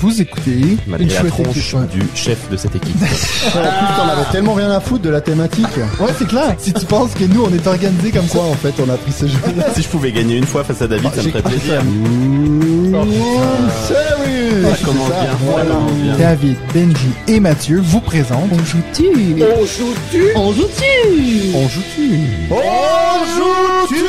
Vous écoutez Malgré une la chouette tronche équipe. du chef de cette équipe. En plus, t'en avais tellement rien à foutre de la thématique. Ouais, c'est clair. Si tu penses que nous, on est organisés comme ça. Quoi, en fait, on a pris ce jeu si je pouvais gagner une fois face à David, ça me ferait plaisir. Sérieux Ça commence bien. Ça commence bien. David, Benji et Mathieu vous présentent. On joue-tu? On joue-tu On joue-tu? On joue-tu On joue-tu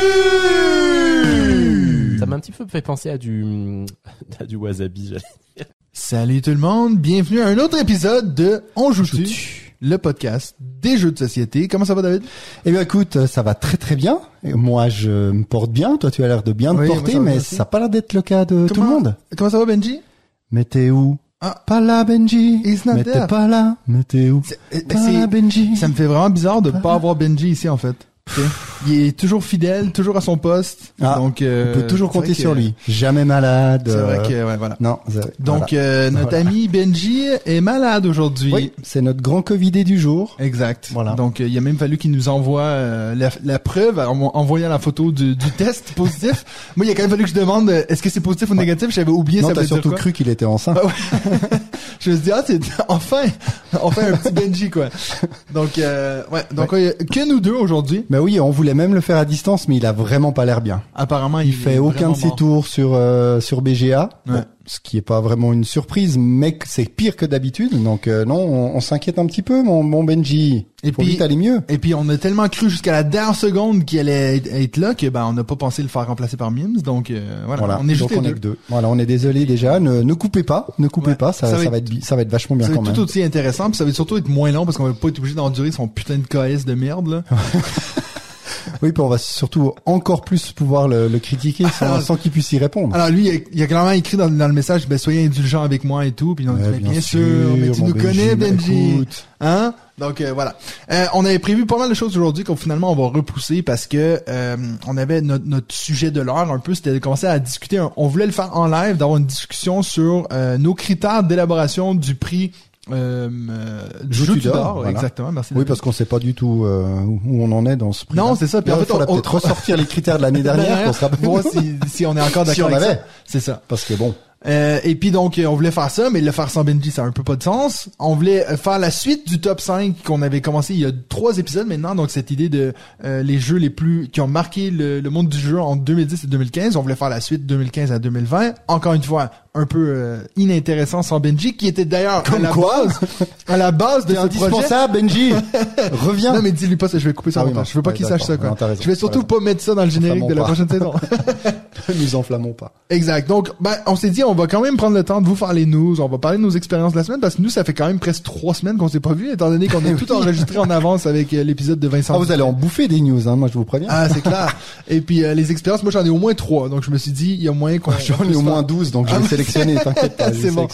Ça m'a un petit peu fait penser à du, à du wasabi. j'allais dire. Salut tout le monde, bienvenue à un autre épisode de On joue-tu? Le podcast des jeux de société. Comment ça va, David? Eh bien, écoute, ça va très très bien. Moi, je me porte bien. Toi, tu as l'air de bien Oui, te porter, ça mais ça n'a pas l'air d'être le cas de tout le monde. Comment ça va, Benji? Mais t'es où? Ah. Pas là, Benji. He's not Mais t'es pas là. Mais t'es où? C'est- Pas là, Benji. Ça me fait vraiment bizarre de pas avoir Benji ici, en fait. Il est toujours fidèle, toujours à son poste. Ah, donc, euh, On peut toujours compter que- sur lui. Jamais malade. C'est vrai euh, que, ouais, voilà. Non. c'est- Donc, voilà. euh, notre Voilà. ami Benji est malade aujourd'hui. oui, c'est notre grand Covidé du jour. Exact. Voilà. Donc, euh, il a même fallu qu'il nous envoie euh, la, la preuve en en envoyant la photo du, du test positif. Moi, il a quand même fallu que je demande euh, est-ce que c'est positif ou négatif? J'avais oublié non, ça t'as dire surtout cru qu'il était enceinte. Ah ouais. je me suis dit ah c'est enfin enfin un petit Benji quoi. Donc euh, ouais donc euh, que nous deux aujourd'hui. Mais oui, on voulait même le faire à distance, mais il a vraiment pas l'air bien. Apparemment Il fait aucun de ses tours sur euh, sur BGA, Ouais. Bon, ce qui est pas vraiment une surprise, mais c'est pire que d'habitude. Donc euh, non, on, on s'inquiète un petit peu, mon bon Benji. Et puis- vite aller mieux. Et puis on a tellement cru jusqu'à la dernière seconde qu'il allait être- là que ben on n'a pas pensé le faire remplacer par Mims. Donc euh, voilà, Voilà. on est juste Donc est deux. que deux. Voilà, on est désolé déjà. Ne, ne coupez pas, ne coupez Ouais. pas. Ça, Ça ça, va être- ça va être vachement bien Ça va quand être même. tout aussi intéressant, puis ça va surtout être moins long parce qu'on va pas être obligé d'endurer son putain de KS de merde là. Oui, puis on va surtout encore plus pouvoir le, le critiquer sans, sans qu'il puisse y répondre. Alors lui, il a, clairement écrit dans, dans le message, ben soyez indulgents avec moi et tout, puis on dit, Ouais, Ben, bien, sûr, mais tu nous connais Benji, écoute. hein? Donc euh, voilà. Euh, on avait prévu pas mal de choses aujourd'hui qu'on finalement on va repousser parce que euh, on avait notre, notre sujet de l'heure un peu, c'était de commencer à discuter. On voulait le faire en live, d'avoir une discussion sur euh, nos critères d'élaboration du prix. Euh, voilà. exactement. Merci. Oui, parce qu'on sait pas du tout euh, où on en est dans ce prix. Non, c'est ça. Puis en fait, il faudrait on- peut-être ressortir les critères de l'année dernière pour se rappeler. voir si, si on est encore Si d'accord on avec avait. C'est ça. Parce que bon, Euh, et puis donc on voulait faire ça, mais le faire sans Benji, ça a un peu pas de sens. On voulait euh, faire la suite du top 5 qu'on avait commencé il y a trois épisodes maintenant, donc cette idée de euh, les jeux les plus qui ont marqué le, le monde du jeu en 2010 et 2015. On voulait faire la suite 2015 à 2020. Encore une fois, un peu euh, inintéressant sans Benji, qui était d'ailleurs à la quoi base, à la base de ce projet. indispensable, Benji. Reviens. Non mais dis-lui pas ça, je vais couper ça. Ah oui, non. je veux pas Ouais, qu'il sache ça quoi. Non, t'as raison. je vais surtout pas mettre ça dans le générique de la prochaine saison. Nous enflammons pas. Exact. Donc, ben, on s'est dit, on va quand même prendre le temps de vous faire les news. On va parler de nos expériences de la semaine parce que nous, ça fait quand même presque trois semaines qu'on s'est pas vu, étant donné qu'on a tout enregistré en avance avec euh, l'épisode de Vincent. Ah, vous allez en bouffer des news, hein, moi je vous préviens. Ah, c'est clair. Et puis euh, les expériences, moi j'en ai au moins trois. Donc je me suis dit, il y a moyen qu'on. J'en ai au moins 12, donc je Ah, vais t'inquiète pas, C'est bon.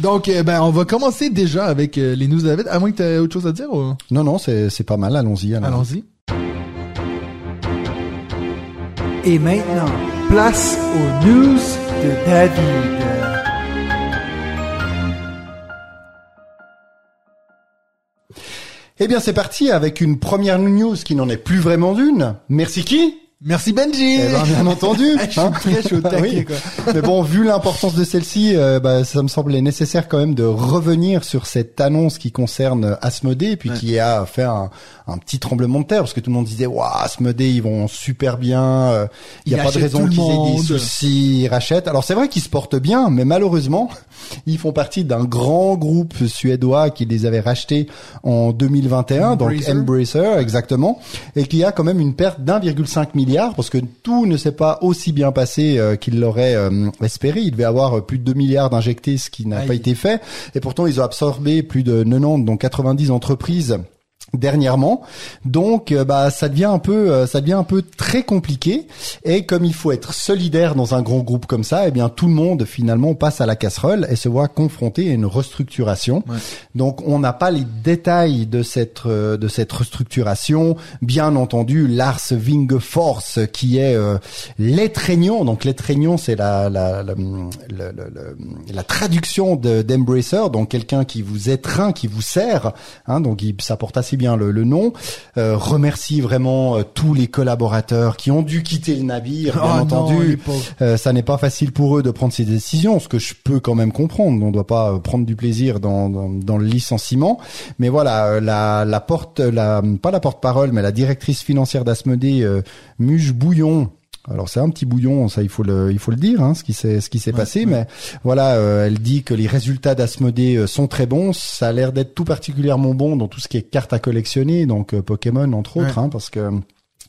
Donc, euh, ben, on va commencer déjà avec euh, les news de David. À moins que tu aies autre chose à dire ou... Non, non, c'est c'est pas mal, allons-y. Allons-y. Et maintenant, place aux news de David. Eh bien, c'est parti avec une première news qui n'en est plus vraiment d'une. Merci qui? Merci Benji. Eh ben, bien entendu. Je suis chaud Ah taquet, oui. quoi. Mais bon, vu l'importance de celle-ci, euh, bah, ça me semblait nécessaire quand même de revenir sur cette annonce qui concerne Asmodée, puis qui a fait un, un petit tremblement de terre, parce que tout le monde disait, waouh, Asmodée, ils vont super bien, euh, il n'y a pas de raison qu'ils aient des soucis, ils rachètent. Alors c'est vrai qu'ils se portent bien, mais malheureusement, ils font partie d'un grand groupe suédois qui les avait rachetés en 2021, donc Embracer. Embracer, exactement, et qui a quand même une perte d'1,5 milliard, parce que tout ne s'est pas aussi bien passé euh, qu'il l'aurait euh, espéré. Il devait avoir euh, plus de 2 milliards d'injectés, ce qui n'a pas été fait, et pourtant ils ont absorbé plus de 90, donc 90 entreprises dernièrement. Donc euh, bah ça devient un peu euh, ça devient un peu très compliqué et comme il faut être solidaire dans un grand groupe comme ça, eh bien tout le monde finalement passe à la casserole et se voit confronté à une restructuration. Ouais. Donc on n'a pas les détails de cette euh, de cette restructuration. Bien entendu, Lars Wingefors qui est euh, l'étreignant. Donc l'étreignant c'est la la, la, le- la traduction de d'Embracer, donc quelqu'un qui vous étreint, qui vous sert. Hein, donc il, ça porte assez bien le, le nom. Euh, remercie vraiment euh, tous les collaborateurs qui ont dû quitter le navire, bien Oh non, entendu. pauvres. Euh, ça n'est pas facile pour eux de prendre ces décisions, ce que je peux quand même comprendre. On ne doit pas euh, prendre du plaisir dans, dans, dans le licenciement. Mais voilà, euh, la, la porte, la, pas la porte-parole, mais la directrice financière d'Asmodée, euh, Muge Bouillon. Alors c'est un petit bouillon, ça il faut le, il faut le dire, hein, ce qui s'est, ce qui s'est passé. Mais voilà, euh, elle dit que les résultats d'Asmodée euh, sont très bons. Ça a l'air d'être tout particulièrement bon dans tout ce qui est cartes à collectionner, donc euh, Pokémon entre autres, hein, parce que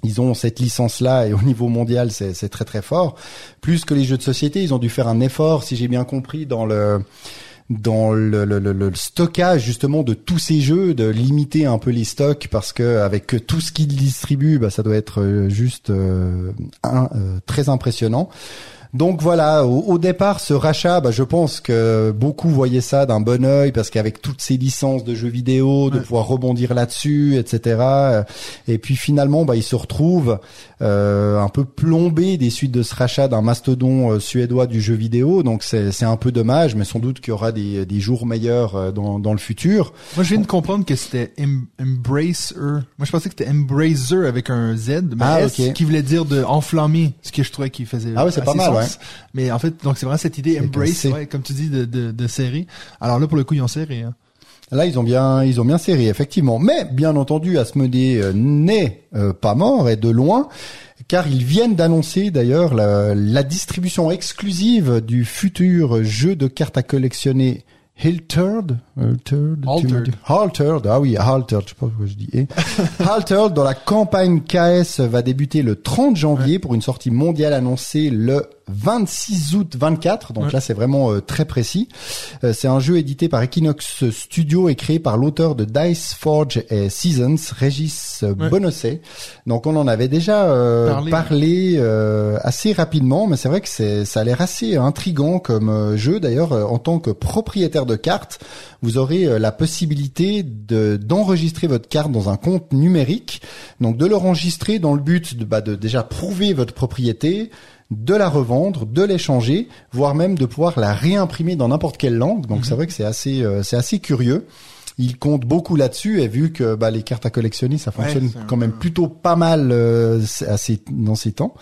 ils ont cette licence-là et au niveau mondial, c'est c'est très très fort. Plus que les jeux de société, ils ont dû faire un effort, si j'ai bien compris, dans le dans le, stockage justement de tous ces jeux, de limiter un peu les stocks parce que avec tout ce qu'ils distribuent, bah, ça doit être euh, juste euh, euh, très impressionnant. Donc voilà, au, au départ, ce rachat, bah, je pense que beaucoup voyaient ça d'un bon œil parce qu'avec toutes ces licences de jeux vidéo, de Ouais. pouvoir rebondir là-dessus, etc. euh, Et puis finalement, bah, ils se retrouvent euh, un peu plombés des suites de ce rachat d'un mastodon euh, suédois du jeu vidéo. Donc c'est un peu dommage, mais sans doute qu'il y aura des, des jours meilleurs euh, dans, dans le futur. Moi, je viens de comprendre que c'était em- Embracer. Moi, je pensais que c'était Embracer avec un Z, mais Ah, S, ok. qui voulait dire de enflammer, ce que je trouvais qu'il faisait. Ah ouais, c'est pas assez Mais en fait, donc c'est vraiment cette idée Embrace, ouais, comme tu dis, de, de, de série. Alors là, pour le coup, ils ont serré. Hein. Là, ils ont bien, ils ont bien serré, effectivement. Mais bien entendu, Asmodée euh, n'est euh, pas mort et de loin, car ils viennent d'annoncer d'ailleurs la, la distribution exclusive du futur jeu de cartes à collectionner. Hilterd, Hilterd, tu m'as Altered. dit- Altered, ah oui, Altered, je sais pas pourquoi je dis. eh. Altered, dont la campagne KS va débuter le 30 janvier pour une sortie mondiale annoncée le 26 août 24. Donc Ouais. là, c'est vraiment euh, très précis. Euh, c'est un jeu édité par Equinox Studio et créé par l'auteur de Dice Forge et Seasons, Régis Ouais. Bonosset. Donc on en avait déjà euh, Parlé. parlé, euh, assez rapidement, mais c'est vrai que c'est ça a l'air assez intrigant comme euh, jeu. D'ailleurs, euh, en tant que propriétaire de cartes, vous aurez la possibilité de d'enregistrer votre carte dans un compte numérique, donc de l'enregistrer dans le but de, bah, de déjà prouver votre propriété, de la revendre, de l'échanger, voire même de pouvoir la réimprimer dans n'importe quelle langue. Donc c'est vrai que c'est assez euh, c'est assez curieux. Il compte beaucoup là-dessus et vu que bah, les cartes à collectionner ça fonctionne quand même plutôt pas mal euh, à ces- dans ces temps.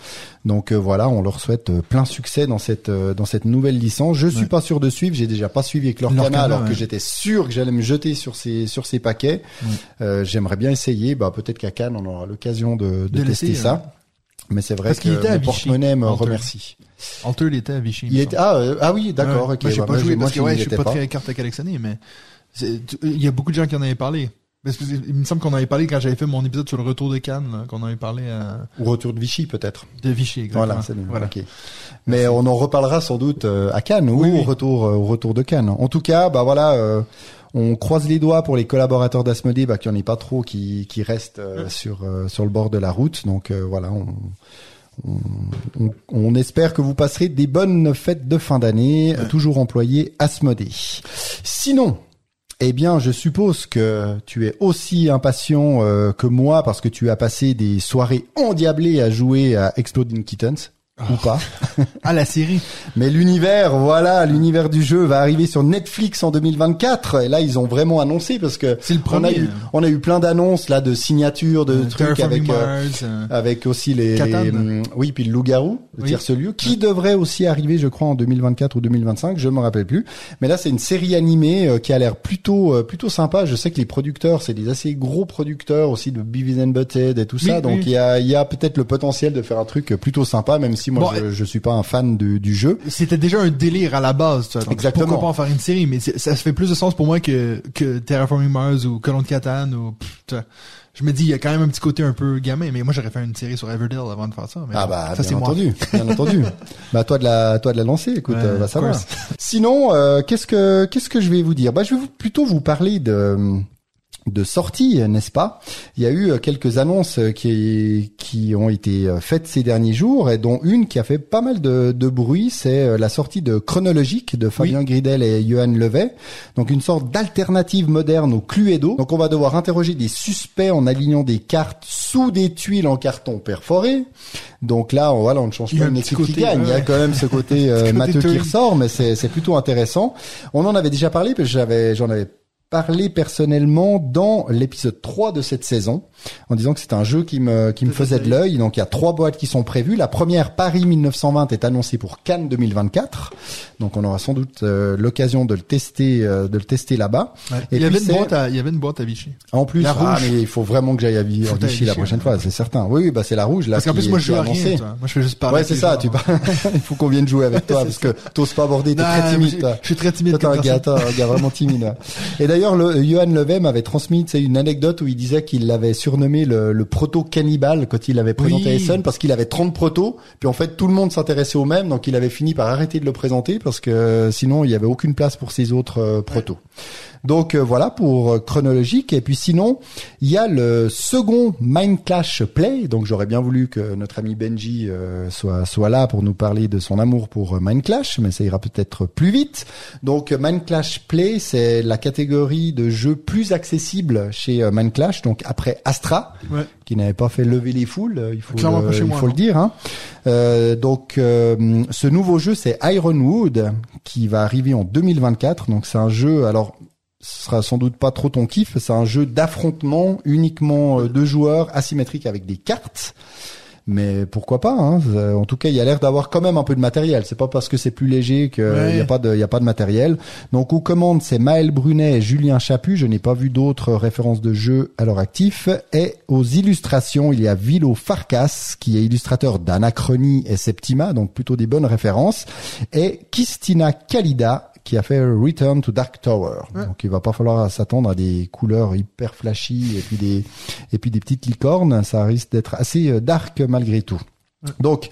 Donc euh, voilà, on leur souhaite euh, plein succès dans cette euh, dans cette nouvelle licence. Je suis Ouais. pas sûr de suivre, j'ai déjà pas suivi avec Lorcana Lorcana, alors que j'étais sûr que j'allais me jeter sur ces sur ces paquets. Euh, J'aimerais bien essayer, bah peut-être qu'à Cannes on aura l'occasion de, de, De tester ça. Mais c'est vrai Parce qu'il que était à porte-monnaie me remercie. Altered était à Vichy. Il était ah euh, ah oui d'accord Ouais. ok. Moi, j'ai bah, pas joué moi, parce que je ouais, je suis étais pas, très carte à collectionner, mais il y a beaucoup de gens qui en avaient parlé. Parce que Il me semble qu'on avait parlé quand j'avais fait mon épisode sur le retour de Cannes, là, qu'on avait parlé à, Ou retour de Vichy peut-être. de Vichy, exactement. Voilà, c'est. Voilà. ok. Mais on en reparlera sans doute euh, à Cannes ou Oui, oui. au retour euh, au retour de Cannes. En tout cas, bah voilà, euh, on croise les doigts pour les collaborateurs d'Asmodée, bah qu'il n'y en ait pas trop qui qui restent euh, sur euh, sur le bord de la route. Donc euh, voilà, on, on, on- on espère que vous passerez des bonnes fêtes de fin d'année, toujours employé Asmodée. Sinon. Eh bien, je suppose que tu es aussi impatient euh, que moi parce que tu as passé des soirées endiablées à jouer à Exploding Kittens. Ou pas. Ah, la série. Mais l'univers, voilà, l'univers du jeu va arriver sur Netflix en 2024. Et là, ils ont vraiment annoncé parce que C'est le on a premier. eu, on a eu plein d'annonces là de signatures, de Euh, trucs avec euh, euh, avec aussi les, les, hum, oui puis le loup-garou, le Oui. tierce lieu, qui devrait aussi arriver, je crois, en 2024 ou 2025, je me rappelle plus. Mais là, c'est une série animée euh, qui a l'air plutôt euh, plutôt sympa. Je sais que les producteurs, c'est des assez gros producteurs aussi de Beavis and Butthead et tout ça, donc oui. il y a il y a peut-être le potentiel de faire un truc plutôt sympa, même si moi Bon, je, je suis pas un fan du, du jeu. C'était déjà un délire à la base, tu vois. Donc, Exactement. Pourquoi pas en faire une série, mais ça se fait plus de sens pour moi que, que Terraforming Mars ou Colon de Catan ou, pff. Je me dis, il y a quand même un petit côté un peu gamin, mais moi j'aurais fait une série sur Everdell avant de faire ça. Mais Ah bah ça bien moi. entendu, bien entendu. Bah toi de la toi de la lancer, écoute, Ouais, euh, va of savoir. course. Sinon, euh, qu'est-ce que qu'est-ce que je vais vous dire? Bah je vais vous- plutôt vous parler de de sortie, n'est-ce pas? Il y a eu euh, quelques annonces euh, qui qui ont été euh, faites ces derniers jours et dont une qui a fait pas mal de, de bruit, c'est la sortie de Chronologique de Fabien Gridel et Johan Levet. Donc une sorte d'alternative moderne au Cluedo. Donc on va devoir interroger des suspects en alignant des cartes sous des tuiles en carton perforé. Donc là, on, voilà, on ne change pas un une équipe qui côté, gagne. Il y a quand même ce côté euh, matheux qui ressort, mais c'est c'est plutôt intéressant. On en avait déjà parlé, parce que j'avais j'en avais parlé personnellement dans l'épisode 3 de cette saison en disant que c'est un jeu qui me qui me faisait de l'œil. Donc il y a trois boîtes qui sont prévues. La première Paris 1920 est annoncée pour Cannes 2024. Donc on aura sans doute euh, l'occasion de le tester euh, de le tester là-bas. Et il y avait une boîte à, il y avait une boîte à Vichy. En plus, La ah, mais il faut vraiment que j'aille à, Vichy la prochaine ouais. fois, c'est certain. Oui, oui, bah c'est la rouge là. Parce qu'en plus, moi, je joue à rien. annoncée. toi. Moi, je fais juste parler. Ouais, c'est ça. Tu il faut qu'on vienne jouer avec toi parce que t'oses pas aborder. T'es très timide, je- suis très timide. T'es un gars, un gars vraiment timide. Et d'ailleurs, le, Johan Levem avait transmis une anecdote où il disait qu'il l'avait surnommé le, le proto cannibale quand il avait présenté Oui. Essen parce qu'il avait 30 protos. Puis en fait, tout le monde s'intéressait au même, donc il avait fini par arrêter de le présenter parce que euh, sinon il y avait aucune place pour ses autres euh, protos. Donc euh, voilà pour chronologique. Et puis sinon, il y a le second Mind Clash Play. Donc j'aurais bien voulu que notre ami Benji euh, soit soit là pour nous parler de son amour pour Mind Clash, mais ça ira peut-être plus vite. Donc Mind Clash Play, c'est la catégorie de jeux plus accessible chez Mind Clash. Donc après Astra, Ouais. qui n'avait pas fait lever les foules, euh, il faut le, pas chez il moi, faut le non. dire. Hein. Euh, donc euh, ce nouveau jeu, c'est Ironwood, qui va arriver en 2024. Donc c'est un jeu, alors ce sera sans doute pas trop ton kiff, c'est un jeu d'affrontement uniquement deux joueurs asymétrique avec des cartes. Mais pourquoi pas hein Ça- En tout cas, il y a l'air d'avoir quand même un peu de matériel. C'est pas parce que c'est plus léger qu'il Ouais. n'y a pas de, il y a pas de matériel. Donc aux commandes, c'est Maël Brunet et Julien Chaput. Je n'ai pas vu d'autres références de jeu à leur actif. Et aux illustrations, il y a Vilo Farkas, qui est illustrateur d'Anachronie et Septima, donc plutôt des bonnes références. Et Kistina Kalida, qui a fait Return to Dark Tower. Ouais. Donc il va pas falloir s'attendre à des couleurs hyper flashy et puis des et puis des petites licornes. Ça risque d'être assez euh, dark malgré tout. Ouais. Donc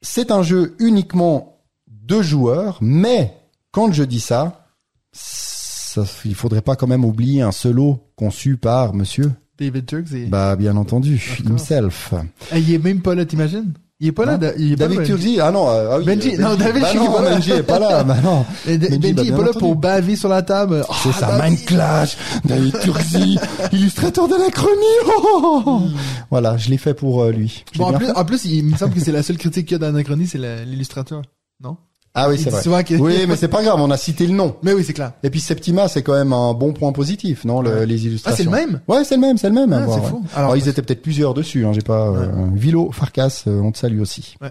c'est un jeu uniquement deux joueurs, mais quand je dis ça, ça, il faudrait pas quand même oublier un solo conçu par Monsieur. David Turks et... Bah bien entendu, himself. Ah, il est même pas là, t'imagines? Il est pas là, il est pas David. Turzi, ah non, euh, ah oui, Benji, euh, non, David, bah non. Benji est pas là, bah non. Benji, bah, est pas là pour baver sur la table. C'est ça, David. Mind Clash, David Turzi, illustrateur d'anachronie. Oh voilà, je l'ai fait pour euh, lui. Bon, en plus, il me semble que c'est la seule critique qu'il y a d'Anachronie, c'est la- l'illustrateur. Non? Ah oui, c'est vrai. souvent Oui, mais c'est pas grave, on a cité le nom. Mais oui, c'est clair. Et puis Septima, c'est quand même un bon point positif, non, le- Ouais. les Ah, c'est illustrations. le même? Ouais, c'est le même, c'est le même. Ah, voir, c'est ouais. fou. Alors, ils étaient peut-être plusieurs dessus, hein, j'ai pas euh, Vilo, Farkas, euh, on te salue aussi. Ouais.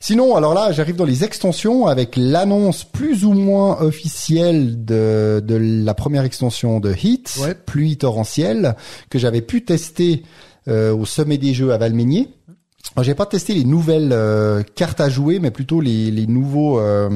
Sinon, alors là, j'arrive dans les extensions avec l'annonce plus ou moins officielle de, de la première extension de Heat, Ouais. pluie torrentielle, que j'avais pu tester euh, au sommet des jeux à Valmeignier. J'ai pas testé les nouvelles euh, cartes à jouer, mais plutôt les, les nouveaux, euh,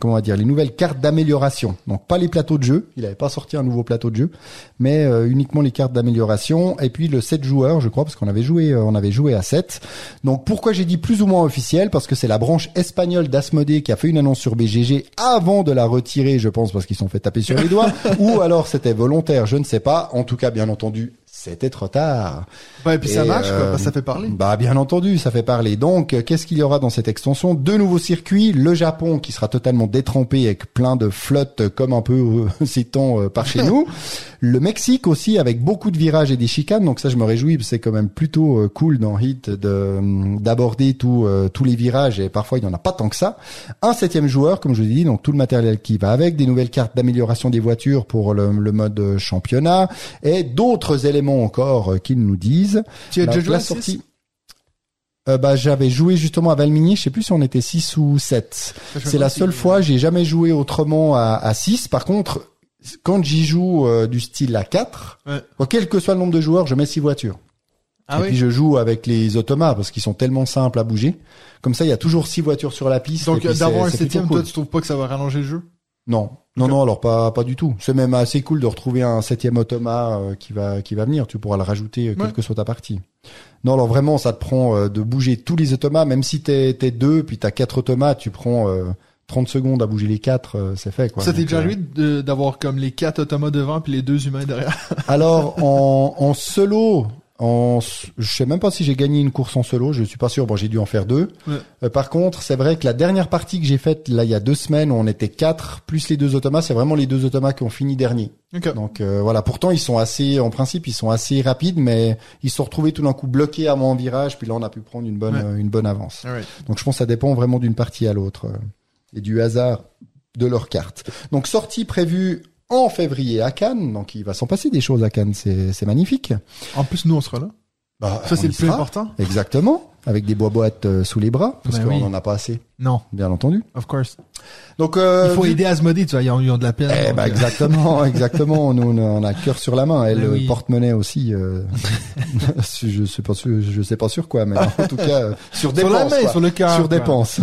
comment on va dire, les nouvelles cartes d'amélioration. Donc pas les plateaux de jeu. Il avait pas sorti un nouveau plateau de jeu, mais euh, uniquement les cartes d'amélioration. Et puis le 7 joueurs, je crois, parce qu'on avait joué, euh, on avait joué à 7. Donc pourquoi j'ai dit plus ou moins officiel? Parce que c'est la branche espagnole d'Asmodée qui a fait une annonce sur BGG avant de la retirer, je pense, parce qu'ils se sont fait taper sur les doigts, ou alors c'était volontaire, je ne sais pas. En tout cas, bien entendu, c'était trop tard. Ouais, et puis ça marche, quoi. euh, ça fait parler. Bah bien entendu, ça fait parler. Donc, euh, qu'est-ce qu'il y aura dans cette extension? Deux nouveaux circuits. Le Japon qui sera totalement détrempé avec plein de flottes comme un peu euh, temps euh, par chez nous. Le Mexique aussi avec beaucoup de virages et des chicanes. Donc ça, je me réjouis. parce que C'est quand même plutôt euh, cool dans Hit de euh, d'aborder tout, euh, tous les virages et parfois il n'y en a pas tant que ça. Un septième joueur, comme je vous ai dit, donc tout le matériel qui va avec, des nouvelles cartes d'amélioration des voitures pour le, le mode euh, championnat et d'autres éléments encore euh, qu'ils nous disent. Tu as déjà joué la six sortie. Euh, bah, j'avais joué justement à Valmigny, je sais plus si on était 6 ou 7. Je sais C'est la seule fois, j'ai jamais joué autrement à, à 6. Par contre, quand j'y joue euh, du style à 4, Ouais. quel que soit le nombre de joueurs, je mets 6 voitures. Ah et oui? puis je joue avec les automates parce qu'ils sont tellement simples à bouger. Comme ça, il y a toujours 6 voitures sur la piste. Donc, d'avoir un septième, cool. toi, tu trouves pas que ça va rallonger le jeu? Non, non, non, alors pas pas du tout. C'est même assez cool de retrouver un septième automa euh, qui va qui va venir. Tu pourras le rajouter euh, quelle Ouais. que soit ta partie. Non, alors vraiment, ça te prend euh, de bouger tous les automas, même si t'es t'es deux, puis t'as quatre automas, tu prends euh, 30 secondes à bouger les quatre, euh, c'est fait quoi. ça t'est déjà euh, arrivé d'avoir comme les quatre automates devant puis les deux humains derrière? Alors en, en solo, en, je sais même pas si j'ai gagné une course en solo, je suis pas sûr. Bon, j'ai dû en faire deux. Ouais. Euh, par contre, c'est vrai que la dernière partie que j'ai faite là il y a deux semaines, on était quatre plus les deux automas, c'est vraiment les deux automas qui ont fini dernier. Donc euh, voilà. Pourtant, ils sont assez, en principe, ils sont assez rapides, mais ils se sont retrouvés tout d'un coup bloqués à mon virage. Puis là, on a pu prendre une bonne, Ouais. euh, une bonne avance. Alright. Donc je pense que ça dépend vraiment d'une partie à l'autre euh, et du hasard de leur carte. Donc sortie prévue en février à Cannes. Donc il va s'en passer des choses à Cannes, c'est magnifique. En plus, nous, on sera là. Bah, Ça, c'est le plus important. Exactement, avec des bois boîtes euh, sous les bras, parce Ben qu'on oui. en a pas assez, Non, bien entendu. of course. Donc euh, Il faut aider Asmodée, tu vois, ils ont, ils ont de la peine. Eh ben euh, exactement, exactement. Nous on a- cœur sur la main. Elle Ben euh, oui. porte-monnaie aussi. euh, je sais pas sûr, je sais pas sur quoi, mais en tout cas euh, sur sur dépenses. la main, quoi. sur le cœur. sur dépenses.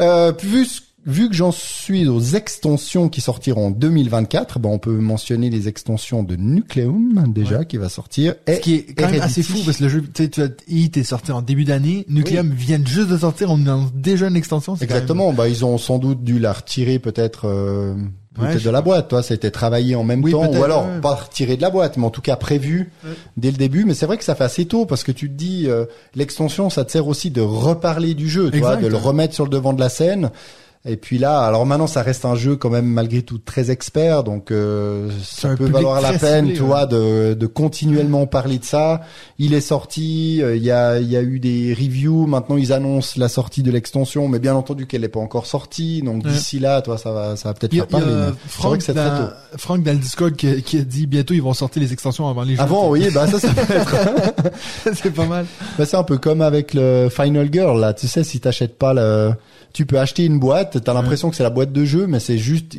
euh, ce- vu que j'en suis aux extensions qui sortiront en 2024, ben on peut mentionner les extensions de Nucleum déjà qui va sortir. Et Ce qui est quand même assez fou parce que le jeu, tu sais, Heat est sorti en début d'année, Nucleum vient juste de sortir, on a déjà une extension. quand même- Exactement. Bah ils ont sans doute dû la retirer peut-être. Euh, Peut-être de la boîte, toi, c'était travaillé en même Oui, temps, ou alors ouais. pas retiré de la boîte, mais en tout cas prévu dès le début. Mais c'est vrai que ça fait assez tôt parce que tu te dis euh, l'extension, ça te sert aussi de reparler du jeu, tu vois, de le remettre sur le devant de la scène. Et puis là, alors maintenant, ça reste un jeu quand même malgré tout très expert, donc euh, ça peut valoir la peine, ciblé, tu ouais. vois, de, de continuellement parler de ça. Il est sorti, euh, il y a y a eu des reviews. Maintenant, ils annoncent la sortie de l'extension, mais bien entendu qu'elle n'est pas encore sortie. Donc Ouais. d'ici là, toi, ça va ça va peut-être faire parler. Franck, c'est très tôt. Franck dans le Discord qui, qui a dit bientôt ils vont sortir les extensions avant les jeux. Avant, oui, bah ça, ça peut être. c'est pas mal. bah, c'est un peu comme avec le Final Girl là. Tu sais, si t'achètes pas le, tu peux acheter une boîte. T'as l'impression que c'est la boîte de jeu, mais c'est juste.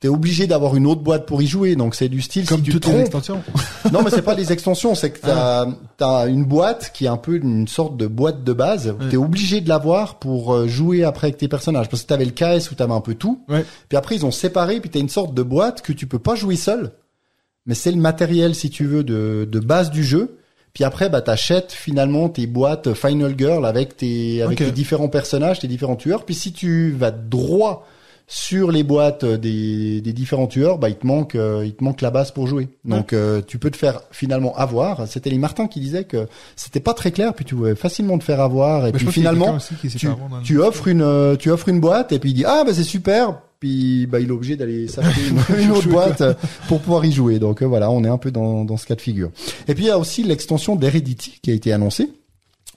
T'es obligé d'avoir une autre boîte pour y jouer, donc c'est du style. Comme si tu toutes te les extensions. non, mais c'est pas des extensions, c'est que t'as as une boîte qui est un peu une sorte de boîte de base. Ouais. T'es obligé de l'avoir pour euh, jouer après avec tes personnages, parce que t'avais le KS où t'avais un peu tout. Ouais. Puis après ils ont séparé, puis t'as une sorte de boîte que tu peux pas jouer seul, mais c'est le matériel si tu veux de, de base du jeu. Puis après bah t'achètes finalement tes boîtes Final Girl avec tes avec tes différents personnages, tes différents tueurs. Puis si tu vas droit sur les boîtes des, des différents tueurs, bah il te manque euh, il te manque la base pour jouer. Donc euh, tu peux te faire finalement avoir. C'était les Martin qui disait que c'était pas très clair, puis tu pouvais facilement te faire avoir. Et Mais puis finalement tu, tu offres une euh, tu offres une boîte et puis il dit ah bah c'est super. Puis bah il est obligé d'aller s'acheter une, une autre boîte euh, pour pouvoir y jouer. Donc euh, voilà, on est un peu dans dans ce cas de figure. Et puis il y a aussi l'extension d'Heredity qui a été annoncée.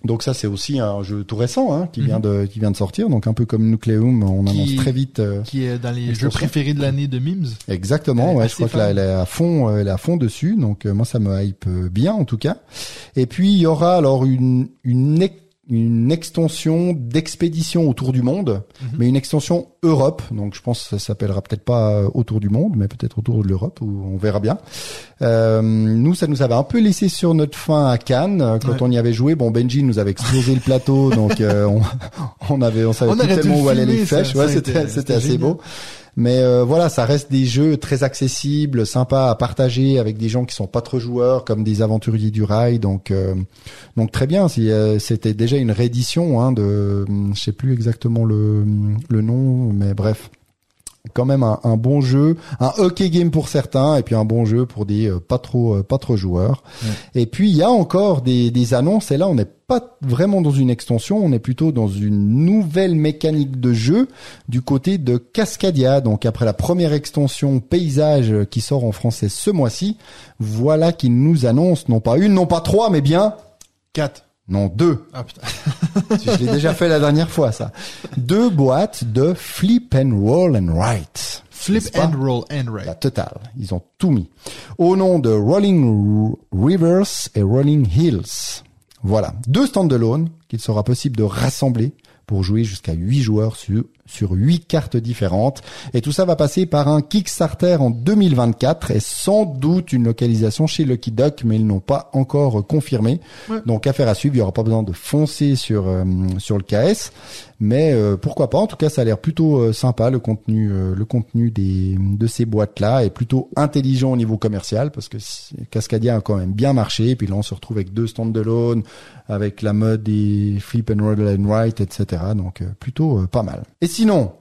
Donc ça c'est aussi un jeu tout récent hein, qui vient de qui vient de sortir. Donc un peu comme Nucleum, on Qui- annonce très vite. euh, qui est dans les jeux préférés de l'année de Mims. Exactement, ouais, je crois que là, elle est à fond, elle est à fond dessus, donc euh, moi ça me hype bien en tout cas. Et puis il y aura alors une une une extension d'expédition autour du monde, Mhm. mais une extension Europe. Donc je pense que ça s'appellera peut-être pas euh, autour du monde, mais peut-être autour de l'Europe, où on verra bien. Euh, nous, ça nous avait un peu laissé sur notre fin à Cannes euh, quand Ouais. on y avait joué. Bon, Benji nous avait explosé le plateau, donc euh, on, on avait, on savait On tellement le où allaient les flèches. Ouais, c'était c'était c'était assez génial. beau. Mais euh, voilà, ça reste des jeux très accessibles, sympas à partager avec des gens qui sont pas trop joueurs, comme des aventuriers du rail. Donc, euh, donc très bien. Euh, C'était déjà une réédition hein, de, je sais plus exactement le, le nom, mais bref, quand même un, un bon jeu, un hockey game pour certains, et puis un bon jeu pour des euh, pas trop euh, pas trop joueurs. Et puis il y a encore des, des annonces. Et là, on n'est pas vraiment dans une extension, on est plutôt dans une nouvelle mécanique de jeu du côté de Cascadia. Donc après la première extension paysage euh, qui sort en français ce mois-ci, voilà qu'ils nous annoncent non pas une, non pas trois, mais bien 4. Non deux. Ah putain. Je l'ai déjà fait la dernière fois ça. Deux boîtes de Flip and Roll and Write. Flip and roll and La right. totale. Ils ont tout mis. Au nom de Rolling Rivers et Rolling Hills. Voilà. Deux standalone qu'il sera possible de rassembler pour jouer jusqu'à 8 joueurs sur, sur 8 cartes différentes. Et tout ça va passer par un Kickstarter en 2024 et sans doute une localisation chez Lucky Duck, mais ils n'ont pas encore confirmé. Ouais. Donc affaire à suivre, il n'y aura pas besoin de foncer sur, euh, sur le KS. Mais euh, pourquoi pas En tout cas, ça a l'air plutôt euh, sympa le contenu, le contenu des de ces boîtes là est plutôt intelligent au niveau commercial parce que Cascadia a quand même bien marché. Et puis là, on se retrouve avec deux standalone, avec la mode des flip and roll and write, etc. Donc plutôt pas mal. Et sinon,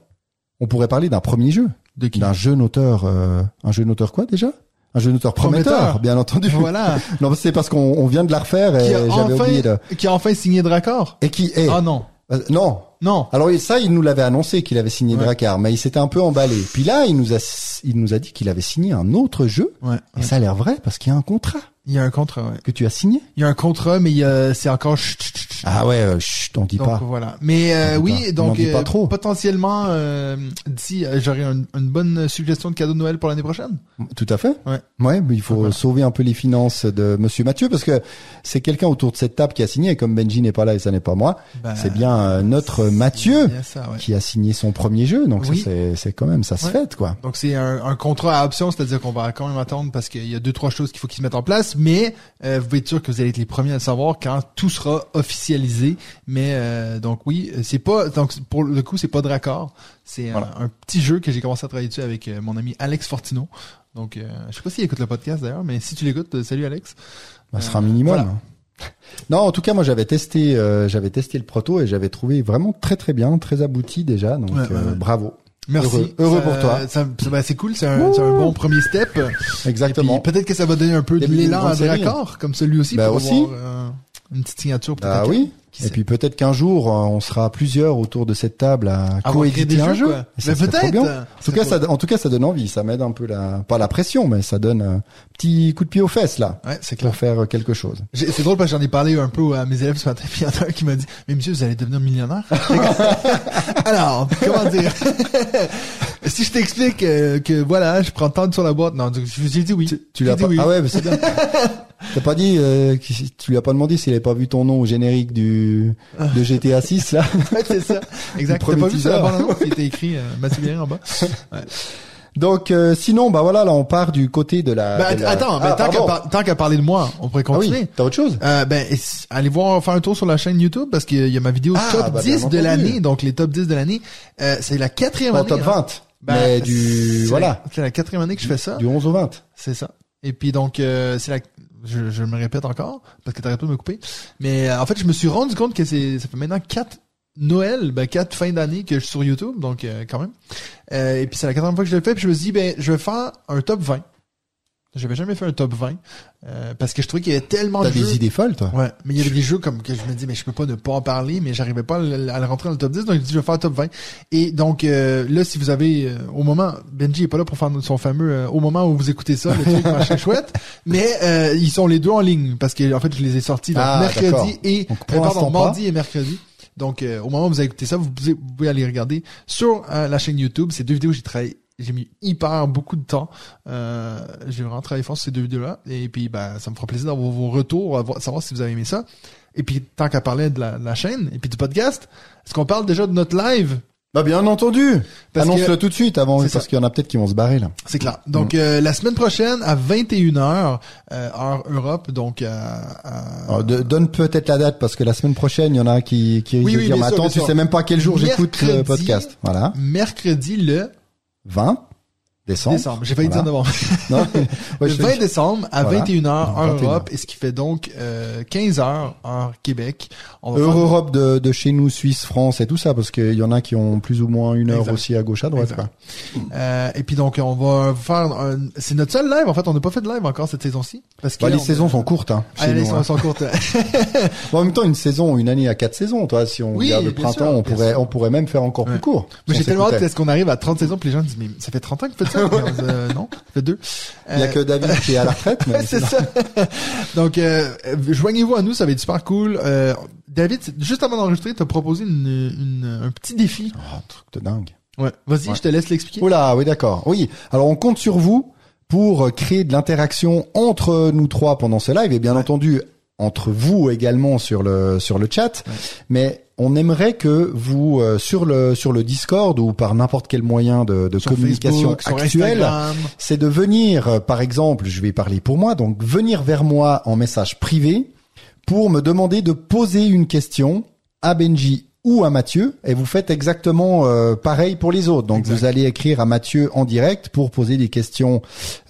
on pourrait parler d'un premier jeu, De qui d'un jeune auteur, euh, un jeune auteur quoi déjà? Un jeune auteur prometteur, Prometteur. bien entendu. Voilà. Non, c'est parce qu'on on vient de la refaire et qui a j'avais oublié de. qui a enfin signé Dracor. Et qui est Ah non. euh, non, Non. alors ça, il nous l'avait annoncé qu'il avait signé Ouais. Drakkar, mais il s'était un peu emballé. Puis là, il nous a, il nous a dit qu'il avait signé un autre jeu. Ouais. Et ça a l'air vrai parce qu'il y a un contrat. Il y a un contrat, ouais. que tu as signé? Il y a un contrat, mais il y a, c'est encore chut, chut, chut. Ah ouais, euh, chut, on dit Donc pas. voilà. Mais euh, On dit oui, pas. donc On en dit pas euh, trop. potentiellement euh, d'ici, euh, j'aurai un- une bonne suggestion de cadeau de Noël pour l'année prochaine. Tout à fait. Ouais. Ouais, mais il faut Voilà. sauver un peu les finances de Monsieur Mathieu parce que c'est quelqu'un autour de cette table qui a signé. Et comme Benji n'est pas là et ça n'est pas moi, Ben, c'est bien euh, notre Mathieu ça, ouais. qui a signé son premier jeu. Donc ça, Oui. c'est c'est quand même ça se Ouais. fête quoi. Donc c'est un, un contrat à option, c'est-à-dire qu'on va quand même attendre parce qu'il y a deux trois choses qu'il faut qu'ils se mettent en place, mais euh, vous pouvez être sûr que vous allez être les premiers à le savoir quand tout sera officialisé. Mais euh, donc oui, c'est pas donc pour le coup c'est pas de raccord, c'est un- Voilà. un, petit jeu que j'ai commencé à travailler dessus avec euh, mon ami Alex Fortino. Donc euh, je sais pas s'il écoute le podcast d'ailleurs, mais si tu l'écoutes, euh, salut Alex. Bah, ce Euh, sera un minimum. voilà. Non, en tout cas, moi j'avais testé, euh, j'avais testé le proto et j'avais trouvé vraiment très très bien, très abouti déjà. Donc Ouais, ouais, euh, ouais. bravo. Merci. Heureux- heureux Ça- pour toi. Ça, ça- ben, c'est cool, c'est un, c'est un bon premier step. Exactement. Peut-être que ça va donner un peu de l'élan à des raccords, comme celui aussi, Bah pour aussi. avoir euh, une petite signature. peut-être Ah oui. Qui Et sait. puis peut-être qu'un jour, euh, on sera plusieurs autour de cette table à créé coéditer un jeu. Mais peut-être. En tout cas, ça, en tout cas, ça donne envie. Ça m'aide un peu la, pas la pression, mais ça donne un petit coup de pied aux fesses là Ouais, c'est clair. pour faire euh, quelque chose. C'est drôle parce que j'en ai parlé un peu à mes élèves ce matin, puis il y en a un qui m'a dit, mais monsieur, vous allez devenir millionnaire? Alors, comment dire? si je t'explique euh, que voilà, je prends tant sur la boîte, non, je- j'ai dit oui. Tu l'as dit pas oui. Ah ouais, mais c'est bien. T'as pas dit, euh, tu lui as pas demandé s'il avait pas vu ton nom au générique du de GTA 6 là Ouais, c'est ça. Exact. T'as pas vu sur la qui était écrit euh, en bas? Donc euh, sinon, bah voilà, là on part du côté de la. De la- attends, Ah, tant qu'à pardon. par- tant qu'à parler de moi, on pourrait Ah continuer. oui, t'as autre chose? Euh, ben, allez voir, faire un tour sur la chaîne YouTube parce qu'il y a ma vidéo Ah, top bah, 10 bien de l'année, donc les top 10 de l'année. Euh, c'est la quatrième Pas année. top hein. 20, Ben, mais du voilà, C'est la quatrième année que je fais ça. du 11 au 20. C'est ça. Et puis donc, euh, c'est la... Je, je me répète encore parce que t'arrêtes pas de me couper. Mais euh, en fait, je me suis rendu compte que c'est ça fait maintenant quatre Noël, ben quatre fins d'année que je suis sur YouTube, donc euh, quand même. Euh, et puis c'est la quatrième fois que je le fais. Puis je me suis dit, ben je vais faire un top 20. J'avais jamais fait un top 20 euh, parce que je trouvais qu'il y avait tellement T'as de jeux. des idées folles, toi Ouais, mais il y avait des jeux comme que je me dis mais je peux pas ne pas en parler, mais j'arrivais pas à le, à le rentrer dans le top 10, donc je dis je vais faire le top 20. Et donc euh, là si vous avez euh, au moment Benji est pas là pour faire son fameux euh, au moment où vous écoutez ça, le truc machin chouette, mais euh, ils sont les deux en ligne parce que en fait je les ai sortis donc, Ah, mercredi et Donc, euh, pardon, mardi et mercredi. Donc euh, au moment où vous écoutez ça, vous pouvez, vous pouvez aller regarder sur euh, la chaîne YouTube, ces deux vidéos j'ai travaillé j'ai mis hyper beaucoup de temps. Euh, j'ai vraiment travaillé fort sur ces deux vidéos-là. Et puis, ben, ça me fera plaisir d'avoir vos retours, à voir- savoir si vous avez aimé ça. Et puis, tant qu'à parler de la, de la chaîne et puis du podcast, est-ce qu'on parle déjà de notre live? Bah bien entendu. Annonce-le tout de suite avant parce qu'il y en a peut-être qui vont se barrer là. C'est clair. Donc, euh, la semaine prochaine, à 21h, euh, heure Europe, donc, euh, à- Alors, de- donne peut-être la date parce que la semaine prochaine, il y en a qui qui Oui, dire mais attends, tu sais même pas quel jour j'écoute le podcast. Voilà. mercredi le 20 décembre. décembre. J'ai failli Voilà. dire novembre. Non, Ouais, le je- 20 décembre à Voilà. 21h, heure 21h. Europe, et ce qui fait donc euh, 15h, heure Québec. On va faire- Europe de, de chez nous, Suisse, France et tout ça, parce qu'il y en a qui ont plus ou moins une heure Exact. aussi à gauche, à droite. Quoi. Euh, et puis donc on va faire un... c'est notre seul live en fait on n'a pas fait de live encore cette saison-ci parce que Bah, les on- saisons sont courtes. Hein, ah, les saisons hein. sont courtes Bon, en même temps, une saison, une année à quatre saisons. Toi, si on Oui, regarde le printemps, sûr, on pourrait, sûr. on pourrait même faire encore Ouais. plus court. mais si j'ai tellement hâte est-ce qu'on arrive à 30 saisons puis les gens disent mais ça fait 30 ans que vous faites ça? Euh, non ça fait deux Il y a Euh, que David qui est à la retraite, c'est ça donc euh, euh, joignez-vous à nous ça va être super cool euh, David juste avant d'enregistrer t'as proposé une, une, un petit défi Oh, truc de dingue. ouais vas-y Ouais. je te laisse l'expliquer Oula, oui, d'accord. Oui. Alors, on compte sur vous pour euh, créer de l'interaction entre nous trois pendant ce live et bien entendu entre vous également sur le sur le chat. Ouais. Mais on aimerait que vous euh, sur le sur le Discord ou par n'importe quel moyen de, de communication Facebook, sur actuel, Instagram. c'est de venir, euh, par exemple, je vais parler pour moi, donc venir vers moi en message privé pour me demander de poser une question à Benji ou à Mathieu et vous faites exactement euh, pareil pour les autres. Donc Exact. vous allez écrire à Mathieu en direct pour poser des questions,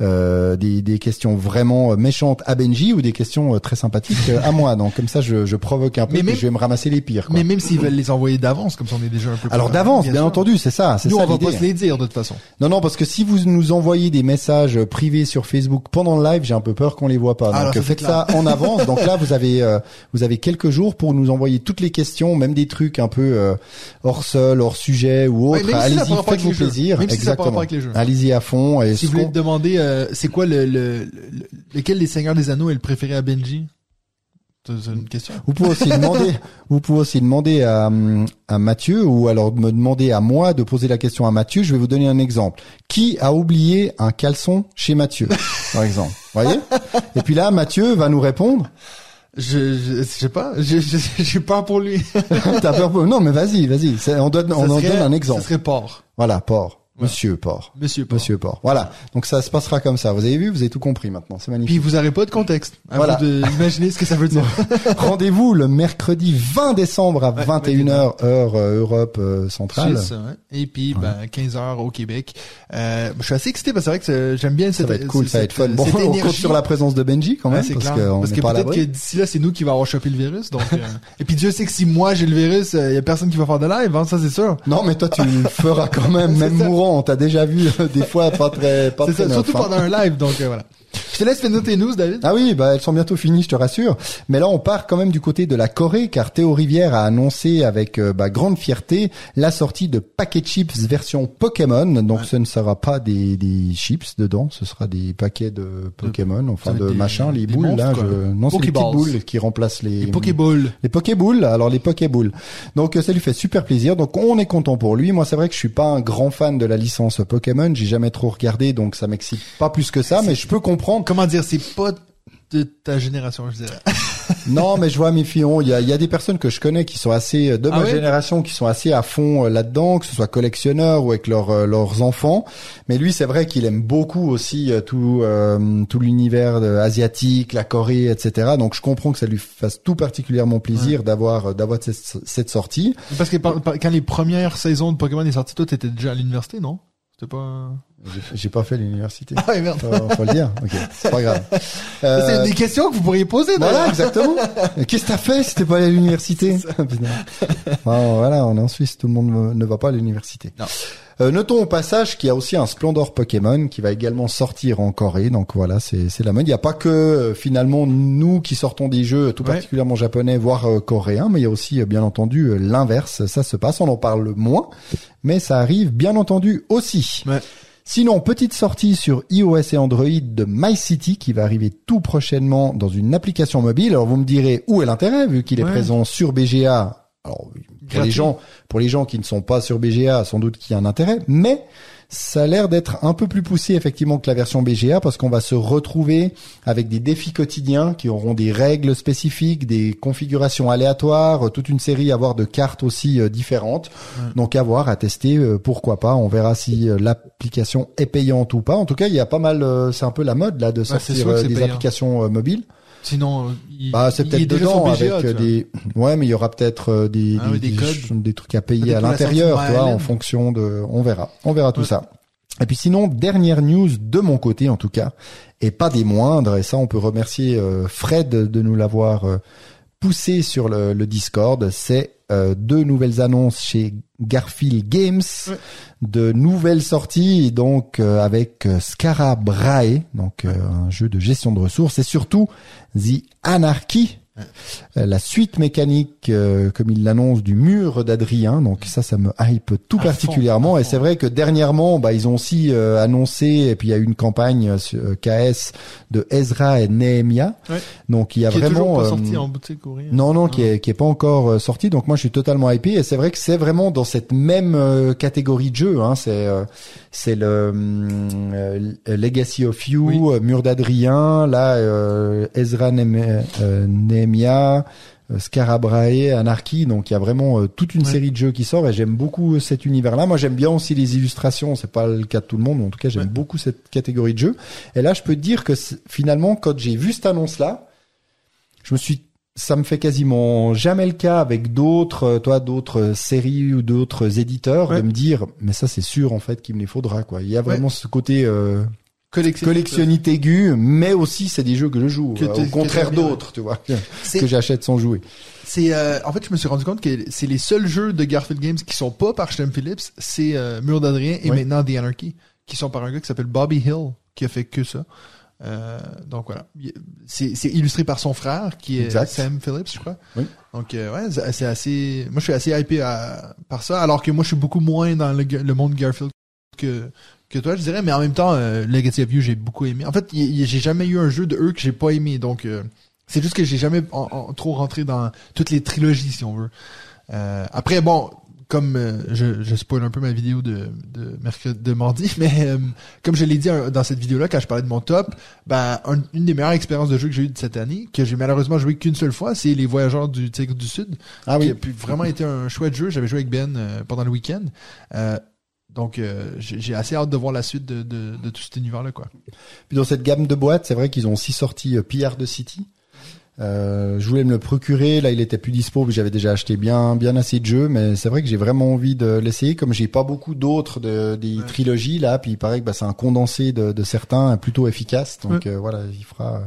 euh, des, des questions vraiment méchantes à Benji ou des questions euh, très sympathiques euh, à moi. Donc comme ça je, je provoque un peu Mais et je vais me ramasser les pires. quoi. mais même s'ils veulent les envoyer d'avance comme ça on est déjà un peu Alors d'avance, bien, entendu, c'est ça. Nous ça on va pas se les dire de toute façon Non, non, parce que si vous nous envoyez des messages privés sur Facebook pendant le live, j'ai un peu peur qu'on les voit pas. Alors, Donc faites ça en avance. Donc là, vous avez euh, vous avez quelques jours pour nous envoyer toutes les questions, même des trucs trucs un peu euh, hors sol, hors sujet ou autre, allez-y, faites-vous plaisir. Même Exactement. Allez-y à fond. Et Si vous voulez te demander, euh, c'est quoi le, le, le- lequel des Seigneurs des Anneaux est le préféré à Benji? C'est une question. Vous pouvez aussi demander, vous pouvez aussi demander à, à Mathieu ou alors me demander à moi de poser la question à Mathieu. Je vais vous donner un exemple. Qui a oublié un caleçon chez Mathieu, par exemple? Voyez? Et puis là, Mathieu va nous répondre. Je, je, je sais pas, je- je- j'ai peur pour lui. T'as peur pour- Non, mais vas-y, vas-y. C'est- On donne, on en donne un exemple. Ça serait Port. Voilà, Port. Ouais. Monsieur Port. Monsieur Port. Monsieur Port. Voilà. Donc ça se passera comme ça. Vous avez vu, vous avez tout compris maintenant. C'est Puis magnifique. vous n'aurez pas de contexte. À Voilà. vous de imaginer ce que ça veut dire. Rendez-vous le mercredi 20 décembre à Ouais, 21h heure euh, Europe euh, centrale. Ça, hein. Et puis, ben, 15 heures au Québec. Euh, je suis assez excité parce que c'est vrai que j'aime bien Ça cette va être cool, ça va être fun. Bon, on compte sur la présence de Benji quand Ouais, même, c'est parce clair. qu'on Parce que peut-être que d'ici là, c'est nous qui va avoir chopé le virus. Donc, euh, et puis Dieu sait que si moi j'ai le virus, il y a personne qui va faire de live, hein, ça c'est sûr. Non, mais toi tu le feras quand même, même ça. mourant. On t'a déjà vu euh, des fois pas très, pas très ça, surtout hein. pendant un live. Donc euh, voilà. Je te laisse finir tes news, David. Ah oui, bah elles sont bientôt finies, je te rassure. Mais là, on part quand même du côté de la Corée, car Théo Rivière a annoncé avec euh, bah, grande fierté la sortie de paquets chips version Pokémon. Donc, Ouais. ce ne sera pas des, des chips dedans, ce sera des paquets de Pokémon, enfin de des- machin, les boules monstres, là. Je... Non, c'est les petites Pokéballs. boules qui remplacent les, Les Pokéballs. Les Pokéboules, alors les Pokéboules. Donc ça lui fait super plaisir. Donc on est content pour lui. Moi c'est vrai que je suis pas un grand fan de la licence Pokémon. J'ai jamais trop regardé, donc ça m'excite pas plus que ça. Mais je peux comprendre. Comment dire, c'est pas de ta génération, je dirais. Non, mais je vois mes filons. Il y a, il y a des personnes que je connais qui sont assez euh, de Ah ma génération, qui sont assez à fond euh, là-dedans, que ce soit collectionneurs ou avec leurs euh, leurs enfants. Mais lui, c'est vrai qu'il aime beaucoup aussi euh, tout euh, tout l'univers asiatique, la Corée, etc. Donc je comprends que ça lui fasse tout particulièrement plaisir d'avoir d'avoir cette, cette sortie. Parce que par- par- quand les premières saisons de Pokémon est sorties, toi t'étais déjà à l'université, non? C'était pas. J'ai- pas fait l'université. Ah ouais, merde. faut, faut le dire. Ok, c'est pas grave. C'est Euh, des questions que vous pourriez poser. voilà, exactement. Qu'est-ce que t'as fait si t'es pas allé à l'université Voilà, on est en Suisse, tout le monde ne va pas à l'université. Non. Euh, notons au passage qu'il y a aussi un Splendor Pokémon qui va également sortir en Corée. Donc voilà, c'est c'est la mode. Il n'y a pas que euh, finalement nous qui sortons des jeux tout Ouais. particulièrement japonais, voire euh, coréens, mais il y a aussi euh, bien entendu euh, l'inverse. Ça se passe, on en parle moins, mais ça arrive bien entendu aussi. Ouais. Sinon, petite sortie sur iOS et Android de MyCity qui va arriver tout prochainement dans une application mobile. Alors vous me direz où est l'intérêt vu qu'il est Ouais. présent sur BGA. Alors pour les gens, pour les gens qui ne sont pas sur BGA, sans doute qu'il y a un intérêt, mais ça a l'air d'être un peu plus poussé effectivement que la version BGA parce qu'on va se retrouver avec des défis quotidiens qui auront des règles spécifiques, des configurations aléatoires, toute une série à voir de cartes aussi euh, différentes. Ouais. Donc à voir, à tester, euh, pourquoi pas. On verra si euh, l'application est payante ou pas. En tout cas, il y a pas mal, c'est un peu la mode là de sortir des payant. applications mobiles. Sinon, euh, il, Bah c'est peut-être dedans BGA, avec euh, des ouais mais il y aura peut-être euh, des, Ah des des, codes. des trucs à payer à l'intérieur vois en fonction de on verra on verra tout ça. Et puis sinon dernière news de mon côté en tout cas et pas des moindres et ça on peut remercier euh, Fred de nous l'avoir euh, poussé sur le, le Discord c'est euh, deux nouvelles annonces chez Garfield Games Ouais. de nouvelles sorties donc euh, avec euh, Scarabrae donc euh, un jeu de gestion de ressources et surtout The Anarchy la suite mécanique, euh, comme il l'annonce, du mur d'Adrien. Donc ça, ça me hype tout À particulièrement. fond, et c'est vrai que dernièrement, bah, ils ont aussi euh, annoncé, et puis il y a eu une campagne euh, euh, KS de Ezra et Nehemia. Ouais. Donc il y a qui est vraiment... pas euh, sorti en boutique ou rien. non, non, qui est, qui est pas encore euh, sorti. Donc moi, je suis totalement hypé. Et c'est vrai que c'est vraiment dans cette même euh, catégorie de jeu. Hein. C'est euh, c'est le euh, Legacy of You, Oui. euh, Mur d'Adrien, là euh, Ezra Nehemia, Nehemia, euh, Scarabrae, Anarchy. Donc il y a vraiment euh, toute une Ouais. série de jeux qui sort. Et j'aime beaucoup cet univers-là. Moi, j'aime bien aussi les illustrations. C'est pas le cas de tout le monde. Mais en tout cas, j'aime Ouais. beaucoup cette catégorie de jeu. Et là, je peux te dire que finalement, quand j'ai vu cette annonce-là, je me suis ça me fait quasiment jamais le cas avec d'autres euh, toi d'autres séries ou d'autres éditeurs Ouais. de me dire mais ça c'est sûr en fait qu'il me les faudra quoi il y a vraiment ce côté euh, collectionnite aiguë mais aussi c'est des jeux que je joue Que euh, au contraire d'autres tu vois que, j'achète sans jouer C'est euh, en fait je me suis rendu compte que c'est les seuls jeux de Garfield Games qui sont pas par Stem Phillips, c'est euh, Mur d'Adrien et Oui. maintenant The Anarchy qui sont par un gars qui s'appelle Bobby Hill qui a fait que ça. Euh, donc voilà, Il- c'est illustré par son frère qui est Exact. Sam Phillips, je crois. Oui. Donc euh, ouais, c'est c'est assez. Moi, je suis assez hypé à- par ça, alors que moi, je suis beaucoup moins dans le, le monde Garfield que que toi, je dirais. Mais en même temps, euh, Legacy of You, j'ai beaucoup aimé. En fait, j'ai jamais eu un jeu de eux que j'ai pas aimé, donc euh, c'est juste que j'ai jamais en- en- trop rentré dans toutes les trilogies, si on veut. Euh, après, bon, comme euh, je, je spoil un peu ma vidéo de, de mercredi, de mardi, mais euh, comme je l'ai dit euh, dans cette vidéo-là, quand je parlais de mon top, ben un- une des meilleures expériences de jeu que j'ai eues de cette année, que j'ai malheureusement joué qu'une seule fois, c'est les Voyageurs du Tigre du Sud, Ah qui a oui. pu vraiment été un chouette jeu. J'avais joué avec Ben pendant le week-end. Donc, euh, j'ai j'ai assez hâte de voir la suite de, de, de tout cet univers-là, quoi. Puis dans cette gamme de boîtes, c'est vrai qu'ils ont aussi sorti euh, Pillard de City. Euh, je voulais me le procurer, là il était plus dispo, puis j'avais déjà acheté bien bien assez de jeux, mais c'est vrai que j'ai vraiment envie de l'essayer, comme j'ai pas beaucoup d'autres de, des Ouais. trilogies là, puis il paraît que bah, c'est un condensé de, de certains euh, plutôt efficace, donc euh, voilà, il fera euh,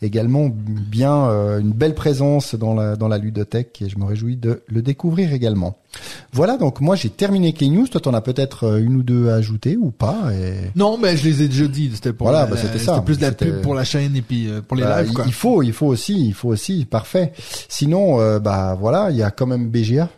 également bien euh, une belle présence dans la dans la ludothèque et je me réjouis de le découvrir également. Voilà, donc moi j'ai terminé avec les news, toi t'en as peut-être euh, une ou deux à ajouter ou pas et... Non, mais je les ai déjà dit. C'était pour Voilà, la- bah, c'était ça. C'était plus de la C'était- pub pour la chaîne et puis euh, pour les Bah, lives, quoi. Il faut, il faut aussi, il faut aussi, parfait. Sinon, euh, bah voilà, il y a quand même BGA.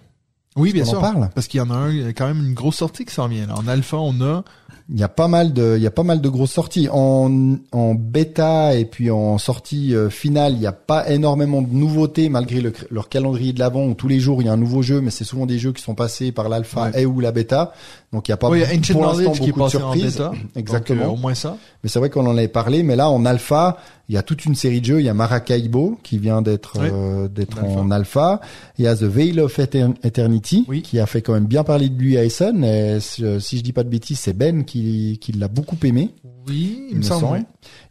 Oui, bien On en sûr. parle? Parce qu'il y en a un, il y a quand même une grosse sortie qui s'en vient. Là. En alpha, on a. Il y a pas mal de, il y a pas mal de grosses sorties en en bêta et puis en sortie euh, finale. Il n'y a pas énormément de nouveautés malgré le- leur calendrier de l'avant où tous les jours il y a un nouveau jeu, mais c'est souvent des jeux qui sont passés par l'alpha et ou la bêta. Donc il y a pas oui, y a pour l'instant Knowledge qui est beaucoup de en surprises. bêta. Exactement. Donc, euh, au moins ça. Mais c'est vrai qu'on en avait parlé, mais là en alpha, il y a toute une série de jeux. Il y a Maracaibo qui vient d'être Oui. euh, d'être En en alpha. Il y a The Veil of Etern- Eternity Oui. qui a fait quand même bien parler de lui à Essen. Et si si je dis pas de bêtises, c'est Ben qui, qui l'a beaucoup aimé. Oui, il, il me semble. semble. oui.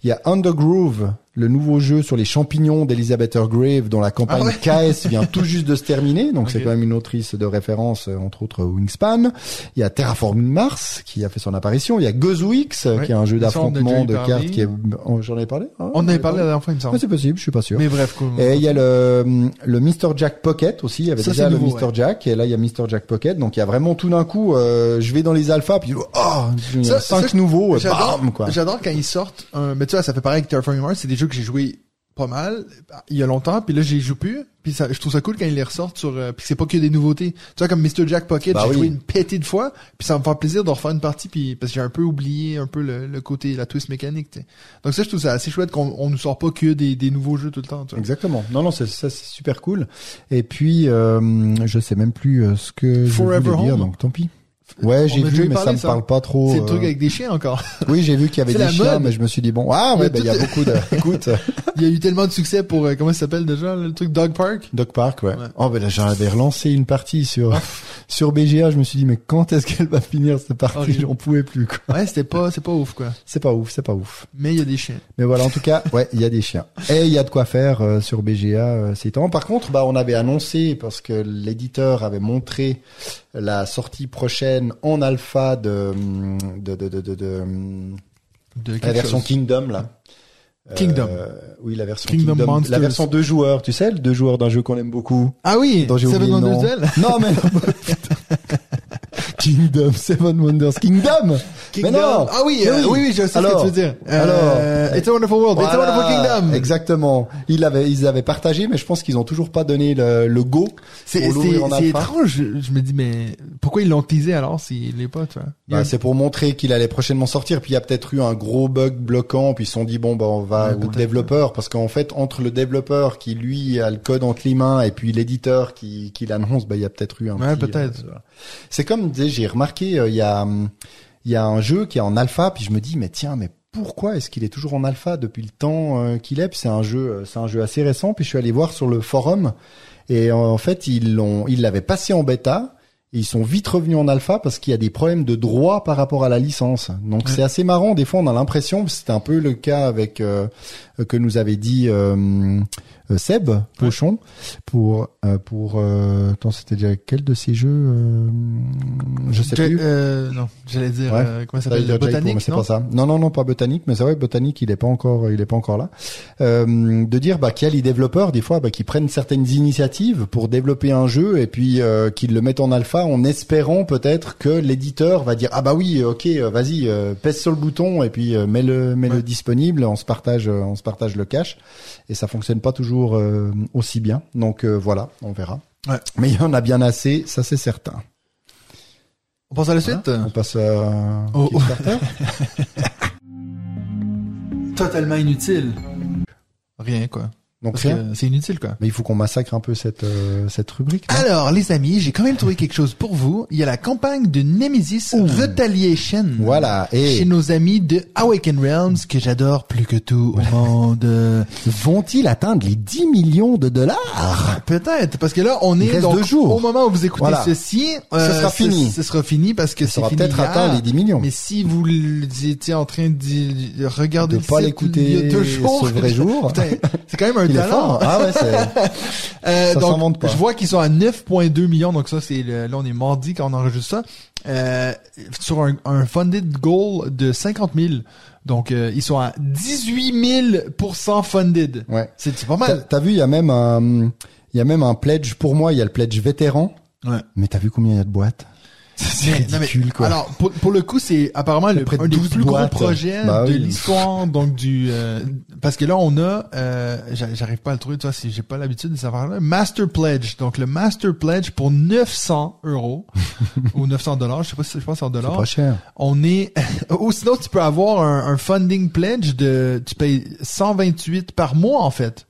Il y a Undergroove, le nouveau jeu sur les champignons d'Elizabeth Grave dont la campagne Ah ouais. KS vient tout juste de se terminer. Donc c'est quand même une autrice de référence, euh, entre autres Wingspan. Il y a Terraforming Mars qui a fait son apparition. Il y a Gozwix Ouais. qui est un jeu d'affrontement de cartes qui est... oh, J'en ai parlé Ah, On j'en avait ai parlé la dernière fois, il me Ah, semble. c'est possible, je suis pas sûr. Mais bref, cool. Et il y a le, le Mr. Jack Pocket aussi. Il y avait Ça, déjà le nouveau, Mr. Jack et là il y a Mr. Jack Pocket. Donc il y a vraiment tout d'un coup, euh, je vais dans les alphas puis oh, il y a Ça, cinq nouveaux, euh, bam quoi. J'adore quand ils sortent. Un, mais tu vois, ça fait pareil avec Terraforming Mars. C'est des jeux que j'ai joué pas mal il y a longtemps, puis là j'y joue plus. Puis ça, je trouve ça cool quand ils les ressortent sur. euh, puis c'est pas que des nouveautés. Tu vois comme Mr Jack Pocket, Bah j'ai oui. joué une pétée de fois. Puis ça me fait plaisir de refaire une partie, puis parce que j'ai un peu oublié un peu le, le côté la twist mécanique. tu sais. Donc ça, je trouve ça assez chouette qu'on on nous sort pas que des, des nouveaux jeux tout le temps. Tu vois. Exactement. Non non, c'est ça c'est super cool. Et puis euh, je sais même plus euh, ce que je Forever voulais dire Home. donc tant pis. Ouais, j'ai vu mais parlé, ça me parle pas trop. C'est le euh, truc avec des chiens encore. Oui, j'ai vu qu'il y avait des chiens mode. mais je me suis dit bon, ah ouais, bah, il y a tout- beaucoup de écoute, Il y a eu tellement de succès pour euh, comment ça s'appelle déjà le truc Dog Park? Dog Park, ouais. Ouais. Oh, ben là, j'en avais relancé une partie sur, sur BGA. Je me suis dit, mais quand est-ce qu'elle va finir cette partie? Horrible. J'en pouvais plus, quoi. Ouais, c'était pas c'est pas ouf quoi. C'est pas ouf, c'est pas ouf. Mais il y a des chiens. Mais voilà, en tout cas, ouais, il y a des chiens. Et il y a de quoi faire euh, sur BGA euh, ces temps. Par contre, bah, on avait annoncé, parce que l'éditeur avait montré la sortie prochaine en alpha de, de, de, de, de, la version chose. Kingdom, là. Kingdom. Euh, oui, la version Kingdom Kingdom. La version deux joueurs, tu sais, le deux joueurs d'un jeu qu'on aime beaucoup. Ah oui, dont j'ai Seven oublié le nom. Wonders Duel. Non, mais Kingdom, Seven Wonders, Kingdom. Mais non. Ah oui, euh, oui. oui, je sais Alors, ce que tu veux dire. Euh, alors, It's a Wonderful World, It's a Voilà, Wonderful Kingdom. Exactement. Ils avaient, ils avaient partagé, mais je pense qu'ils ont toujours pas donné le, le go. C'est étrange. Je, me dis mais pourquoi ils l'ont teasé alors s'il l'est pas, tu vois? Bah, c'est pour montrer qu'il allait prochainement sortir. Puis il y a peut-être eu un gros bug bloquant. Puis ils se sont dit bon bah on va Ouais, peut-être. développeur parce qu'en fait entre le développeur qui lui a le code entre les mains et puis l'éditeur qui qui l'annonce, bah il y a peut-être eu un. Ouais, peut-être. euh, voilà. C'est comme sais, j'ai remarqué euh, il y a hum, il y a un jeu qui est en alpha. Puis je me dis mais tiens mais pourquoi est-ce qu'il est toujours en alpha depuis le temps euh, qu'il est? C'est un jeu euh, c'est un jeu assez récent. Puis je suis allé voir sur le forum et en fait ils l'ont ils l'avaient passé en bêta. Et ils sont vite revenus en alpha parce qu'il y a des problèmes de droit par rapport à la licence. Donc Ouais. c'est assez marrant. Des fois, on a l'impression, c'était un peu le cas avec euh, que nous avait dit euh, Seb Pochon pour euh, pour. Euh, attends, c'était déjà quel de ces jeux euh, Je sais Ja- plus. euh, non, j'allais dire, Ouais. euh, comment ça s'appelle, botanique, mais c'est non? pas ça. Non, non, non, pas botanique, mais c'est vrai, botanique, il est pas encore, il est pas encore là. Euh, de dire bah, qu'il y a les développeurs des fois bah, qui prennent certaines initiatives pour développer un jeu et puis euh, qu'ils le mettent en alpha en espérant peut-être que l'éditeur va dire ah bah oui, ok, euh, vas-y, euh, pèse sur le bouton et puis euh, mets-le, mets-le Ouais. disponible, on se partage, euh, on se partage le cache et ça fonctionne pas toujours euh, aussi bien. Donc euh, voilà, on verra. Ouais. Mais il y en a bien assez, ça c'est certain. On passe à la suite? On passe à Oh. Totalement inutile. Rien, quoi. Donc c'est inutile, quoi. Mais il faut qu'on massacre un peu cette euh, cette rubrique. Alors, les amis, j'ai quand même trouvé quelque chose pour vous. Il y a la campagne de Nemesis Retaliation. Voilà. Et Chez nos amis de Awaken Realms, que j'adore plus que tout au monde. Euh, vont-ils atteindre les 10 millions de dollars? Peut-être, parce que là, on Il est donc, deux jours. au moment où vous écoutez Voilà. ceci, Ce sera fini. Ce sera fini parce que Ça fini peut-être atteint les 10 millions. Mais si vous étiez en train de de regarder de le pas l'écouter il y a deux jours, ce vrai jour. C'est quand même un Il est fort. Ah ouais, c'est Euh, Ça donc, pas. je vois qu'ils sont à 9.2 millions, donc ça c'est le- là on est mardi quand on enregistre ça. Euh, sur un, un funded goal de 50 000. Donc euh, ils sont à 18 000% funded. ouais. C'est pas mal. t'as vu, il y a même un il y a même un pledge pour moi, il y a le pledge vétéran. Ouais. Mais t'as vu combien il y a de boîtes? C'est mais- ridicule quoi. Alors pour, pour le coup c'est apparemment le, un des 12 plus gros projets Bah de oui. l'histoire donc du euh, parce que là on a euh, j'a- j'arrive pas à le trouver toi si j'ai pas l'habitude de savoir là Master Pledge donc le Master Pledge pour 900 euros ou 900 dollars je sais pas si je pense en c'est dollars pas cher. on est ou sinon tu peux avoir un, un funding pledge de tu payes 128 par mois en fait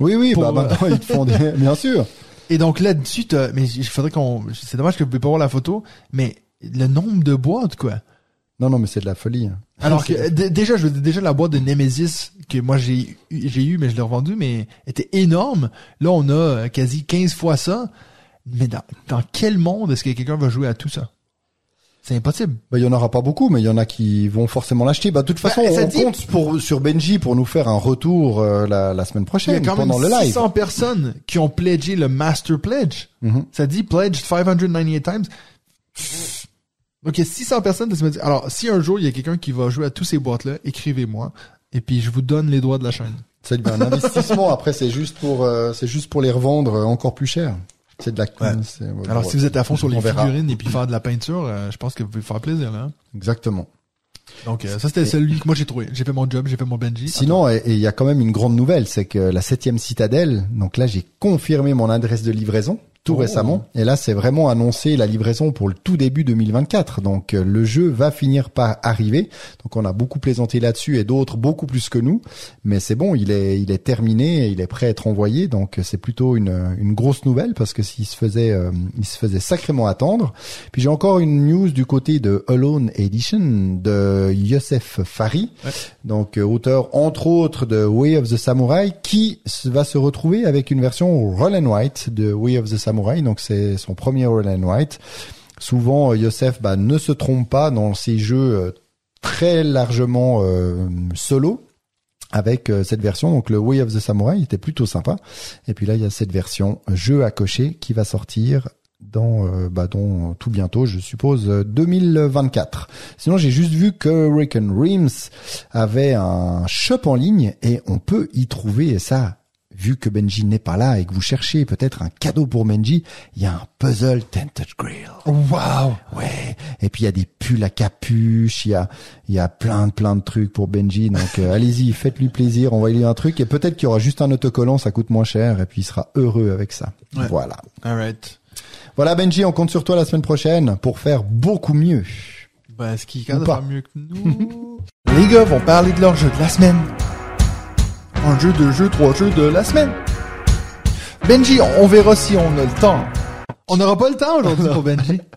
Oui oui, Pour, bah maintenant ils te font des... bien sûr. Et donc là-dessus t'as- mais il faudrait qu'on c'est dommage que vous pouvez pas voir la photo mais le nombre de boîtes quoi Non non, mais c'est de la folie. hein. alors que d- déjà je veux dire, déjà la boîte de Nemesis que moi j'ai eu- j'ai eu mais je l'ai revendu mais était énorme là on a euh, quasi 15 fois ça mais dans, dans quel monde est-ce que quelqu'un va jouer à tout ça? C'est impossible Bah, il y en aura pas beaucoup, mais il y en a qui vont forcément l'acheter. Bah, de toute façon, Bah, ça on dit- compte pour, sur Benji pour nous faire un retour euh, la, la semaine il y prochaine a quand même pendant le live. 600 personnes qui ont pledgé le Master Pledge Mhm. Ça dit pledged 598 times. Donc il y a 600 personnes. me dit- Alors si un jour il y a quelqu'un qui va jouer à tous ces boîtes-là, écrivez-moi. Et puis je vous donne les droits de la chaîne. C'est un investissement. Après, c'est juste pour, euh, c'est juste pour les revendre encore plus cher. C'est de la. Ouais. Alors si vous êtes à fond sur les figurines et puis faire de la peinture, euh, je pense que vous pouvez faire plaisir là. hein. Exactement. Donc euh, ça c'était celui que moi j'ai trouvé. J'ai fait mon job, j'ai fait mon Benji. Sinon, et il y a quand même une grande nouvelle, c'est que la septième citadelle. Donc là, j'ai confirmé mon adresse de livraison tout Oh. récemment. Et là, c'est vraiment annoncé la livraison pour le tout début 2024. Donc euh, le jeu va finir par arriver. Donc on a beaucoup plaisanté là-dessus et d'autres beaucoup plus que nous. Mais c'est bon, il est, il est terminé, et il est prêt à être envoyé. Donc c'est plutôt une, une grosse nouvelle parce que s'il se faisait, euh, il se faisait sacrément attendre. Puis j'ai encore une news du côté de Alone Edition de Youssef Fari, Ouais. donc euh, auteur entre autres de Way of the Samurai, qui va se retrouver avec une version Roll and White de Way of the Samurai. Donc c'est son premier and White. Souvent, euh, Youssef bah, ne se trompe pas dans ses jeux euh, très largement euh, solo avec cette version. Donc le Way of the Samurai était plutôt sympa. Et puis là, il y a cette version jeu à cocher qui va sortir dans, euh, bah, tout bientôt, je suppose, euh, 2024. Sinon, j'ai juste vu que Hurricane Realms avait un shop en ligne et on peut y trouver ça. Vu que Benji n'est pas là et que vous cherchez peut-être un cadeau pour Benji, il y a un puzzle Tented Grill. Waouh. Ouais. Et puis il y a des pulls à capuche, il y a il y a plein de plein de trucs pour Benji. Donc euh, allez-y, faites-lui plaisir, envoyez-lui un truc et peut-être qu'il y aura juste un autocollant, ça coûte moins cher et puis il sera heureux avec ça. Ouais. Voilà. Alright. Voilà Benji, on compte sur toi la semaine prochaine pour faire beaucoup mieux. Capable de pas. faire mieux que nous? Les gars vont parler de leur jeu de la semaine. Un jeu, deux jeux, trois jeux de la semaine. Benji, on verra si on a le temps. On n'aura pas le temps aujourd'hui pour Benji.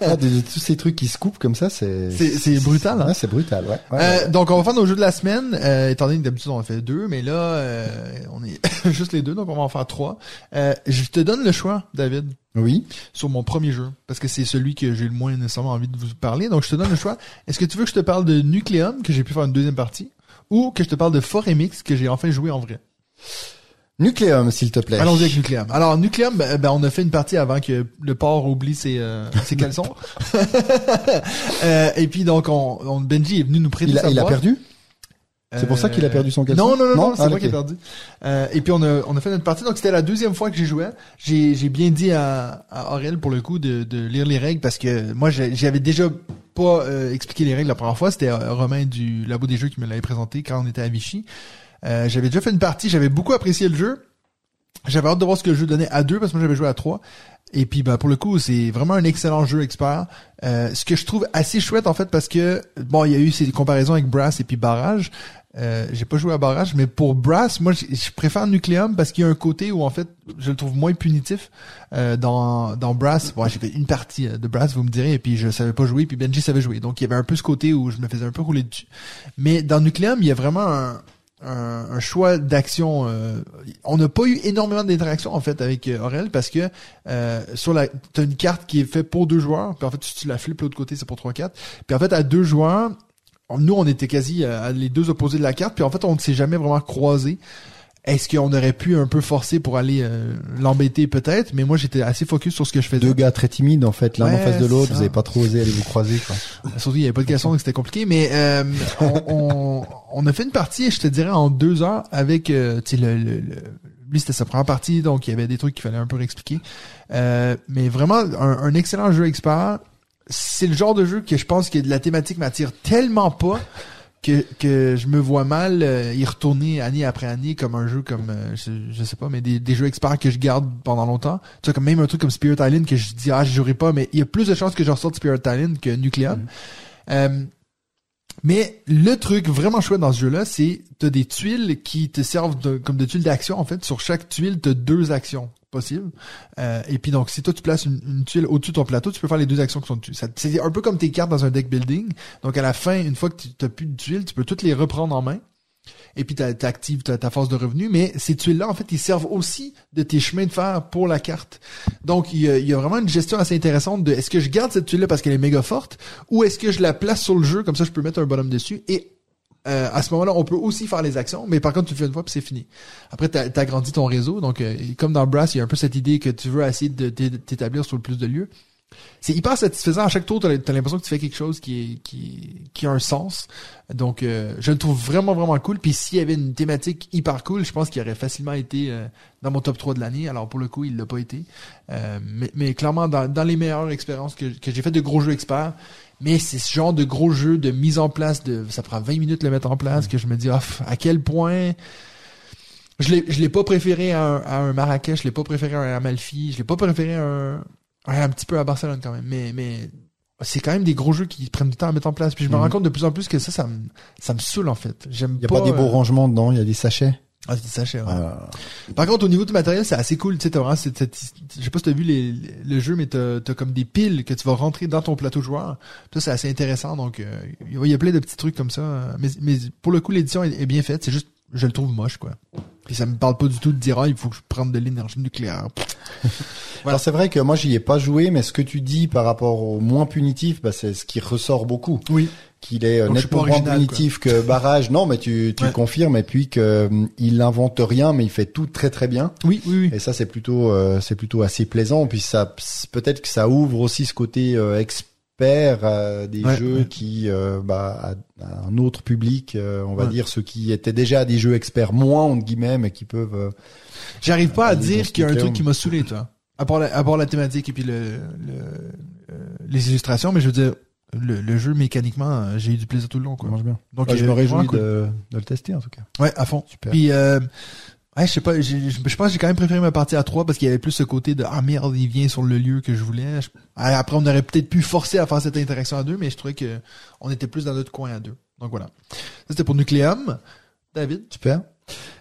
Ah, de, de tous ces trucs qui se coupent comme ça, c'est C'est- brutal, hein? C'est brutal, ouais. Ouais, Euh, ouais. donc on va faire nos jeux de la semaine, euh, étant donné que d'habitude on en fait deux, mais là euh, on est juste les deux, donc on va en faire trois. Je te donne le choix, David, Oui. sur mon premier jeu, parce que c'est celui que j'ai le moins nécessairement envie de vous parler. Donc je te donne le choix. Est-ce que tu veux que je te parle de Nucleum, que j'ai pu faire une deuxième partie, ou que je te parle de Foremix, que j'ai enfin joué en vrai? Nucléum, s'il te plaît. Allons-y avec Nucléum. Alors Nucléum, ben, ben, on a fait une partie avant que le porc oublie ses, euh, ses caleçons. Euh, et puis donc on, on- Benji est venu nous prêter Il a, sa il a boîte. perdu C'est pour ça qu'il a perdu son caleçon Non, non, non, non, c'est Ah, moi qui ai perdu. Euh, et puis on a, on a fait notre partie, donc c'était la deuxième fois que j'y jouais. J'ai, j'ai bien dit à, à Aurel pour le coup de, de lire les règles parce que moi j'ai- j'avais déjà pas euh, expliqué les règles la première fois. C'était euh, Romain du Labo des Jeux qui me l'avait présenté quand on était à Vichy. Euh, j'avais déjà fait une partie, j'avais beaucoup apprécié le jeu. J'avais hâte de voir ce que le jeu donnait à deux parce que moi j'avais joué à trois. Et puis ben pour le coup c'est vraiment un excellent jeu expert. Euh, ce que je trouve assez chouette en fait parce que bon il y a eu ces comparaisons avec Brass et puis Barrage. Euh, j'ai pas joué à Barrage mais pour Brass moi je préfère Nucleum parce qu'il y a un côté où en fait je le trouve moins punitif euh, dans dans Brass. Bon j'ai fait une partie euh, de Brass vous me direz et puis je savais pas jouer puis Benji savait jouer donc il y avait un peu ce côté où je me faisais un peu rouler dessus. Mais dans Nucleum il y a vraiment un un, un choix d'action. euh, on n'a pas eu énormément d'interactions en fait avec euh, Aurel parce que sur la t'as une carte qui est faite pour deux joueurs, puis en fait si tu la flippes l'autre côté c'est pour trois quatre. Puis en fait à deux joueurs, nous on était quasi à, à les deux opposés de la carte, puis en fait on ne s'est jamais vraiment croisés. Est-ce qu'on aurait pu un peu forcer pour aller euh, l'embêter peut-être, mais moi j'étais assez focus sur ce que je faisais. Deux gars très timides en fait, l'un Ouais, en face de l'autre, vous ça. avez pas trop osé aller vous croiser quoi. Surtout, il n'y avait pas de question, donc c'était compliqué. Mais euh, on, on, on a fait une partie, je te dirais, en deux heures avec, euh, tu sais, le, le, le- lui c'était sa première partie, donc il y avait des trucs qu'il fallait un peu réexpliquer. Euh, mais vraiment, un, un excellent jeu expert. C'est le genre de jeu que je pense que la thématique m'attire tellement pas que, que je me vois mal euh, y retourner année après année comme un jeu comme euh, je, je sais pas mais des, des jeux experts que je garde pendant longtemps. Tu vois comme même un truc comme Spirit Island que je dis ah je jouerai pas mais il y a plus de chances que je ressorte Spirit Island que Nucleum Euh, mais le truc vraiment chouette dans ce jeu-là, c'est t'as des tuiles qui te servent de- comme de tuiles d'action. En fait, sur chaque tuile, t'as deux actions possibles. Euh, et puis donc, si toi tu places une, tuile au-dessus de ton plateau, tu peux faire les deux actions qui sont dessus. C'est un peu comme tes cartes dans un deck building. Donc à la fin, une fois que tu t'as plus de tuiles, tu peux toutes les reprendre en main. Et puis t'a- t'actives ta, force de revenu, mais ces tuiles-là, en fait, ils servent aussi de tes chemins de fer pour la carte. Donc, il y a, y a vraiment une gestion assez intéressante de est-ce que je garde cette tuile-là parce qu'elle est méga forte, ou est-ce que je la place sur le jeu, comme ça je peux mettre un bonhomme dessus, et euh, à ce moment-là, on peut aussi faire les actions, mais par contre, tu le fais une fois puis c'est fini. Après, t'as as agrandi ton réseau, donc euh, comme dans Brass, il y a un peu cette idée que tu veux essayer de t'é- t'établir sur le plus de lieux. C'est hyper satisfaisant. À chaque tour, t'as as, l'impression que tu fais quelque chose qui qui, qui a un sens. Donc, euh, je le trouve vraiment vraiment cool. Puis s'il y avait une thématique hyper cool, je pense qu'il aurait facilement été euh, dans mon top 3 de l'année. Alors pour le coup, il l'a pas été. Euh, mais, mais clairement, dans, dans les meilleures expériences que, que j'ai fait de gros jeux experts, mais c'est ce genre de gros jeu de mise en place de ça prend 20 minutes de le mettre en place que je me dis pff, à quel point je l'ai je l'ai pas préféré à un, à un Marrakech, je l'ai pas préféré à un Amalfi, je l'ai pas préféré à un un petit peu à Barcelone quand même, mais mais c'est quand même des gros jeux qui prennent du temps à mettre en place. Puis je me Mhm. rends compte de plus en plus que ça, ça me, ça me saoule en fait. J'aime Il y a pas, des beaux euh, rangements dedans, il y a des sachets? Ah, c'est ouais. Ah. Par contre, au niveau du matériel, c'est assez cool. Tu sais, t'as vraiment cette, cette- je sais pas si t'as vu les, les- le jeu, mais t'as, t'as comme des piles que tu vas rentrer dans ton plateau joueur. Ça, c'est assez intéressant. Donc, euh, il y a- il y a plein de petits trucs comme ça. euh, Mais, mais pour le coup, l'édition est, est bien faite. C'est juste, je le trouve moche, quoi. Puis ça me parle pas du tout de dire, ah, il faut que je prenne de l'énergie nucléaire. Alors c'est vrai que moi j'y ai pas joué, mais ce que tu dis par rapport au moins punitif, bah, c'est ce qui ressort beaucoup. Oui. Qu'il est euh, Donc, nettement moins punitif que Barrage. Non, mais tu, tu Ouais. confirmes et puis que hum, il invente rien, mais il fait tout très très bien. Oui, oui, oui. Et ça c'est plutôt euh, c'est plutôt assez plaisant. Puis ça peut-être que ça ouvre aussi ce côté euh, expert euh, des Ouais, jeux ouais. qui euh, bah à, à un autre public, euh, on va dire ceux qui étaient déjà des jeux experts moins entre guillemets, mais qui peuvent euh, J'arrive pas à dire qu'il y a un truc qui m'a saoulé, toi. À part la, à part la thématique et puis le, le- euh, les illustrations, mais je veux dire, le, le jeu mécaniquement, euh, j'ai eu du plaisir tout le long, quoi. ça marche bien. Donc, Ouais, je euh, me réjouis cool. de, de le tester en tout cas. Ouais, à fond. Super. Puis, euh, ouais, je sais pas, je je pense que j'ai quand même préféré ma partie à 3 parce qu'il y avait plus ce côté de ah merde, il vient sur le lieu que je voulais. Je- ah, Après, on aurait peut-être pu forcer à faire cette interaction à deux, mais je trouvais que on était plus dans notre coin à deux. Donc voilà. Ça c'était pour Nucleum. David? Super.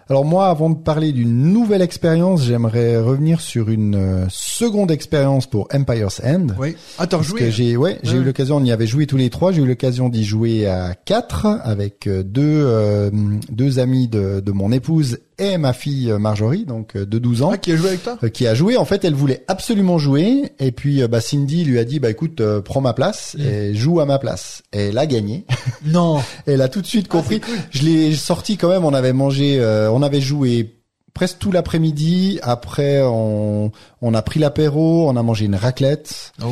Alors moi, avant de parler d'une nouvelle expérience, j'aimerais revenir sur une euh, seconde expérience pour Empire's End. Oui. Ah, t'as que j'ai ouais, j'ai eu l'occasion, on y avait joué tous les trois, j'ai eu l'occasion d'y jouer à quatre avec euh, deux euh, deux amis de, de mon épouse et ma fille euh, Marjorie, donc de 12 ans. Ah, qui a joué avec toi? euh, qui a joué. En fait, elle voulait absolument jouer. Et puis, euh, bah, Cindy lui a dit, bah, écoute, euh, prends ma place Mm. et joue à ma place. Et elle a gagné. Non. elle a tout de suite Ah, compris. Je l'ai sorti quand même. On avait mangé, on avait joué presque tout l'après-midi. Après, on, on a pris l'apéro, on a mangé une raclette. Oh.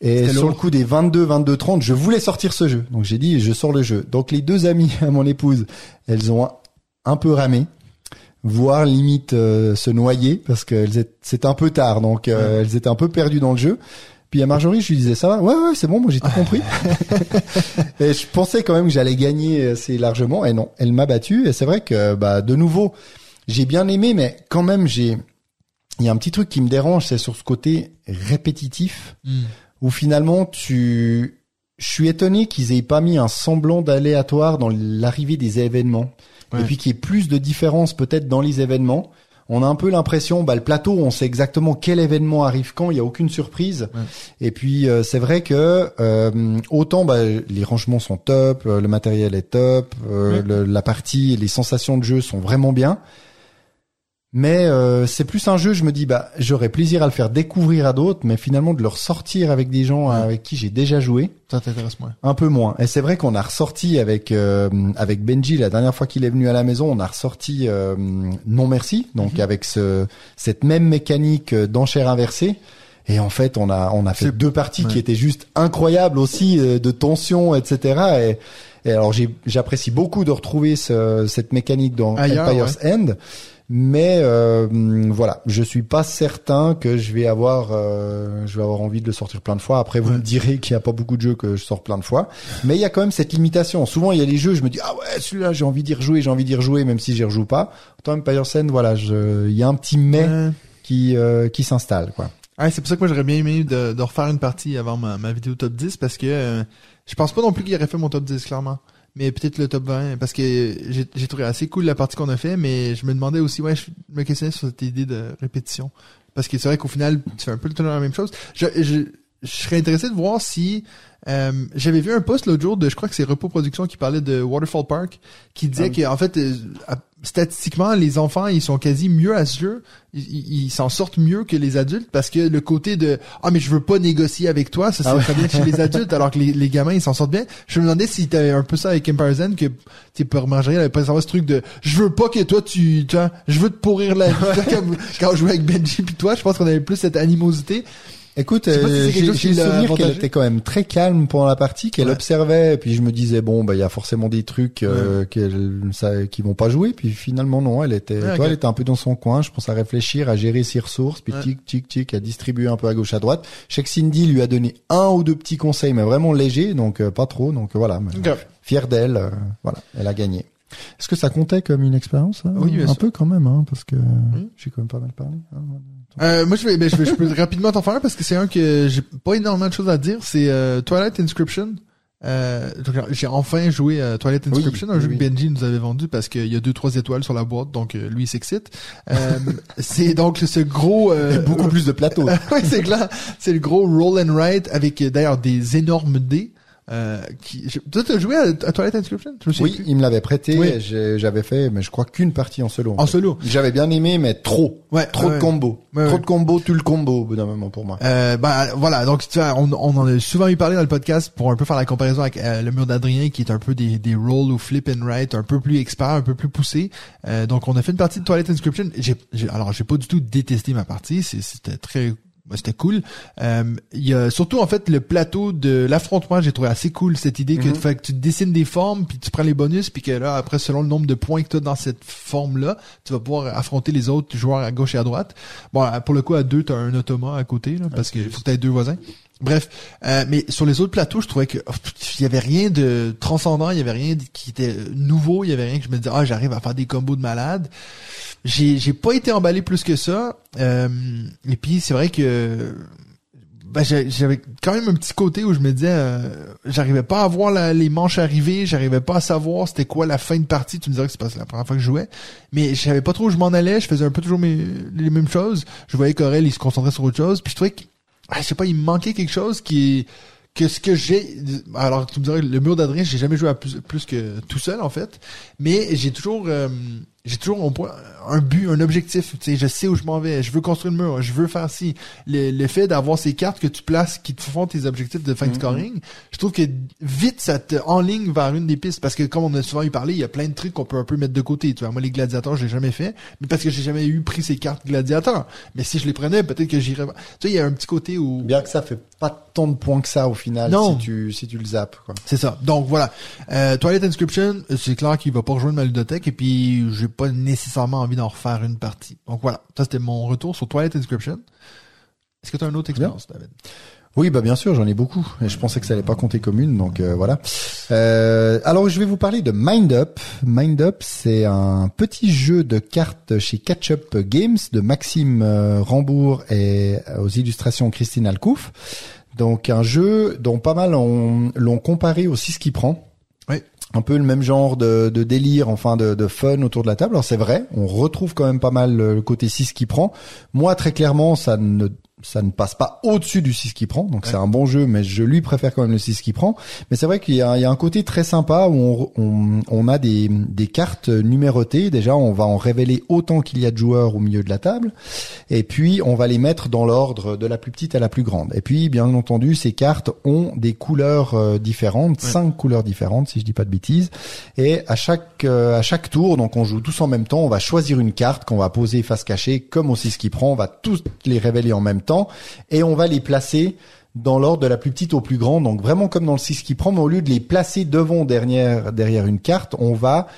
Et sur le coup des 22, 22, 30, je voulais sortir ce jeu. Donc j'ai dit, je sors le jeu. Donc les deux amies à mon épouse, elles ont un peu ramé, voire limite euh, se noyer parce que c'était un peu tard. Donc euh, elles étaient un peu perdues dans le jeu. Puis à Marjorie, je lui disais ça, va? Ouais ouais, c'est bon, moi j'ai tout compris. et je pensais quand même que j'allais gagner assez largement et non, elle m'a battu et c'est vrai que bah de nouveau, j'ai bien aimé mais quand même j'ai il y a un petit truc qui me dérange, c'est sur ce côté répétitif Hmm. où finalement tu je suis étonné qu'ils aient pas mis un semblant d'aléatoire dans l'arrivée des événements Ouais. et puis qu'il y ait plus de différence peut-être dans les événements. On a un peu l'impression, bah le plateau, on sait exactement quel événement arrive quand, il y a aucune surprise. Ouais. Et puis euh, c'est vrai que euh, autant bah, les rangements sont top, euh, le matériel est top, euh, Ouais. le- la partie, les sensations de jeu sont vraiment bien. Mais euh, c'est plus un jeu, je me dis, bah j'aurais plaisir à le faire découvrir à d'autres, mais finalement de le ressortir avec des gens Ouais. avec qui j'ai déjà joué, Ça t'intéresse moins. un peu moins. Et c'est vrai qu'on a ressorti avec euh, avec Benji la dernière fois qu'il est venu à la maison, on a ressorti euh, Non Merci, donc avec ce cette même mécanique d'enchère inversée. Et en fait, on a on a fait deux parties ouais. qui étaient juste incroyables aussi euh, de tension, etc. Et, et alors j'apprécie beaucoup de retrouver ce, cette mécanique dans Empire's End. Mais euh, voilà, je suis pas certain que je vais avoir, euh, je vais avoir envie de le sortir plein de fois. Après, vous Ouais. me direz qu'il y a pas beaucoup de jeux que je sors plein de fois, mais il y a quand même cette limitation. Souvent, il y a les jeux, je me dis ah ouais, celui-là, j'ai envie d'y rejouer, j'ai envie d'y rejouer, même si j'y rejoue pas. Autant Empire Scene, voilà, je, il y a un petit mais Ouais. qui euh, qui s'installe, quoi. Ouais, c'est pour ça que moi j'aurais bien aimé de, de refaire une partie avant ma, ma vidéo top 10 parce que euh, je pense pas non plus qu'il aurait fait mon top 10 clairement. Mais peut-être le top 20 parce que j'ai trouvé assez cool la partie qu'on a fait mais je me demandais aussi ouais je me questionnais sur cette idée de répétition parce que c'est vrai qu'au final tu fais un peu le la même chose. Je, je, je serais intéressé de voir si euh, j'avais vu un post l'autre jour de je crois que c'est Repos Production qui parlait de Waterfall Park qui disait Ah oui. qu'en fait euh, statistiquement les enfants ils sont quasi mieux à ce jeu. Ils s'en sortent mieux que les adultes parce que le côté de ah mais je veux pas négocier avec toi ça c'est Ah ouais. très bien chez les adultes alors que les, les gamins ils s'en sortent bien. Je me demandais si t'avais un peu ça avec Zen que tu pour elle avait pas ce truc de je veux pas que toi tu tu vois, je veux te pourrir la vie quand, quand on jouait avec Benji puis toi je pense qu'on avait plus cette animosité Écoute, si euh, l'a souvenir qu'elle était quand même très calme pendant la partie, qu'elle Ouais. observait, et puis je me disais bon, bah il y a forcément des trucs euh, qu'elle ça qui vont pas jouer, puis finalement non, elle était, Ouais, toi, ok. elle était un peu dans son coin, je pense à réfléchir, à gérer ses ressources, puis Ouais. tic tic tic, à distribuer un peu à gauche à droite. Je sais que Cindy lui a donné un ou deux petits conseils, mais vraiment légers, donc euh, pas trop, donc voilà, mais Ok. fier d'elle, euh, voilà, elle a gagné. Est-ce que ça comptait comme une expérience ça Oui, bien un sûr. peu quand même, hein, parce que Oui. j'ai quand même pas mal parlé. hein. Euh, moi, je vais, ben, je vais, je peux rapidement t'en faire un parce que c'est un que j'ai pas énormément de choses à dire. C'est euh, Twilight Inscription. Euh, j'ai enfin joué à Twilight Oui, Inscription, un jeu oui. que Benji nous avait vendu parce qu'il y a deux trois étoiles sur la boîte, donc euh, lui il s'excite. Euh, c'est donc ce gros, euh, beaucoup plus de plateaux. oui, c'est clair. C'est le gros roll and write avec euh, d'ailleurs des énormes dés. Euh, qui... je- Toi, t'as joué à, à Twilight Inscription Je me souviens Oui, plus. il me l'avait prêté. Oui. J'avais fait, mais je crois qu'une partie en solo. En fait. solo. J'avais bien aimé, mais trop. Ouais. Trop ouais. de combos. Ouais, trop de combos, tu le combo au bout d'un moment pour moi. Euh, bah voilà, donc tu vois, on, on en a souvent eu parlé dans le podcast pour un peu faire la comparaison avec euh, le mur d'Adrien qui est un peu des, des roll ou flip and write, un peu plus expert, un peu plus poussé. Euh, donc on a fait une partie de Toilet Inscription. J'ai, alors j'ai pas du tout détesté ma partie, c'était très bah, c'était cool. Euh, Il y a surtout en fait le plateau de l'affrontement, j'ai trouvé assez cool cette idée que, fait que tu dessines des formes puis tu prends les bonus puis que là après selon le nombre de points que tu as dans cette forme là, tu vas pouvoir affronter les autres joueurs à gauche et à droite. Bon pour le coup à deux tu as un automa à côté là, parce qu'il faut que tu deux voisins. Bref, euh, mais sur les autres plateaux, je trouvais que oh, il y avait rien de transcendant, il y avait rien qui était nouveau, il y avait rien que je me disais ah j'arrive à faire des combos de malade. J'ai j'ai pas été emballé plus que ça. Euh, et puis c'est vrai que ben, j'avais quand même un petit côté où je me disais euh, j'arrivais pas à voir la- les manches arriver, j'arrivais pas à savoir c'était quoi la fin de partie. Tu me dirais que c'est c'est la première fois que je jouais, mais je savais pas trop où je m'en allais. Je faisais un peu toujours mes, les mêmes choses. Je voyais qu'Aurel il se concentrait sur autre chose. Puis je trouvais que ah, je sais pas, il me manquait quelque chose qui que ce que j'ai alors tu me dirais le mur d'Adrien j'ai jamais joué à plus, plus que tout seul en fait mais j'ai toujours euh, j'ai toujours un, point- un but, un objectif. Tu sais, je sais où je m'en vais. Je veux construire le mur. Je veux faire ci. Le, le fait d'avoir ces cartes que tu places qui te font tes objectifs de fin de scoring, je trouve que vite ça te enligne vers une des pistes parce que comme on a souvent eu parlé, il y a plein de trucs qu'on peut un peu mettre de côté. Tu vois, moi les gladiateurs, je l'ai jamais fait, mais parce que j'ai jamais eu pris ces cartes gladiateurs. Mais si je les prenais, peut-être que j'irais. Tu sais, il y a un petit côté où Bien que ça fait pas tant de points que ça au final Non. si tu si tu le zappes quoi. C'est ça. Donc voilà. Euh, Twilight Inscription, c'est clair qu'il va pas rejoindre ma ludothèque et puis j'ai pas nécessairement envie d'en refaire une partie. Donc voilà. Ça c'était mon retour sur Twilight Inscription. Est-ce que tu as une autre expérience, David? Oui, bah bien sûr, j'en ai beaucoup. Et je pensais que ça allait pas compter comme une, donc euh, voilà. Euh, alors, je vais vous parler de Mind Up. Mind Up, c'est un petit jeu de cartes chez Catch Up Games de Maxime euh, Rambourg et euh, aux illustrations Christine Alcouf. Donc, un jeu dont pas mal ont- l'ont comparé au 6 qui prend. Oui. Un peu le même genre de, de délire, enfin de, de fun autour de la table. Alors c'est vrai, on retrouve quand même pas mal le le côté 6 qui prend. Moi, très clairement, ça ne ça ne passe pas au-dessus du 6 qui prend, donc c'est un bon jeu, mais je lui préfère quand même le 6 qui prend. Mais c'est vrai qu'il y a, il y a un côté très sympa où on, on, on a des, des cartes numérotées. Déjà, on va en révéler autant qu'il y a de joueurs au milieu de la table, et puis on va les mettre dans l'ordre de la plus petite à la plus grande. Et puis, bien entendu, ces cartes ont des couleurs euh, différentes, cinq couleurs différentes, si je dis pas de bêtises. Et à chaque euh, à chaque tour, donc on joue tous en même temps, on va choisir une carte qu'on va poser face cachée, comme au 6 qui prend, on va tous les révéler en même et on va les placer dans l'ordre de la plus petite au plus grand, donc vraiment comme dans le 6 qui prend, mais au lieu de les placer devant derrière derrière une carte, on va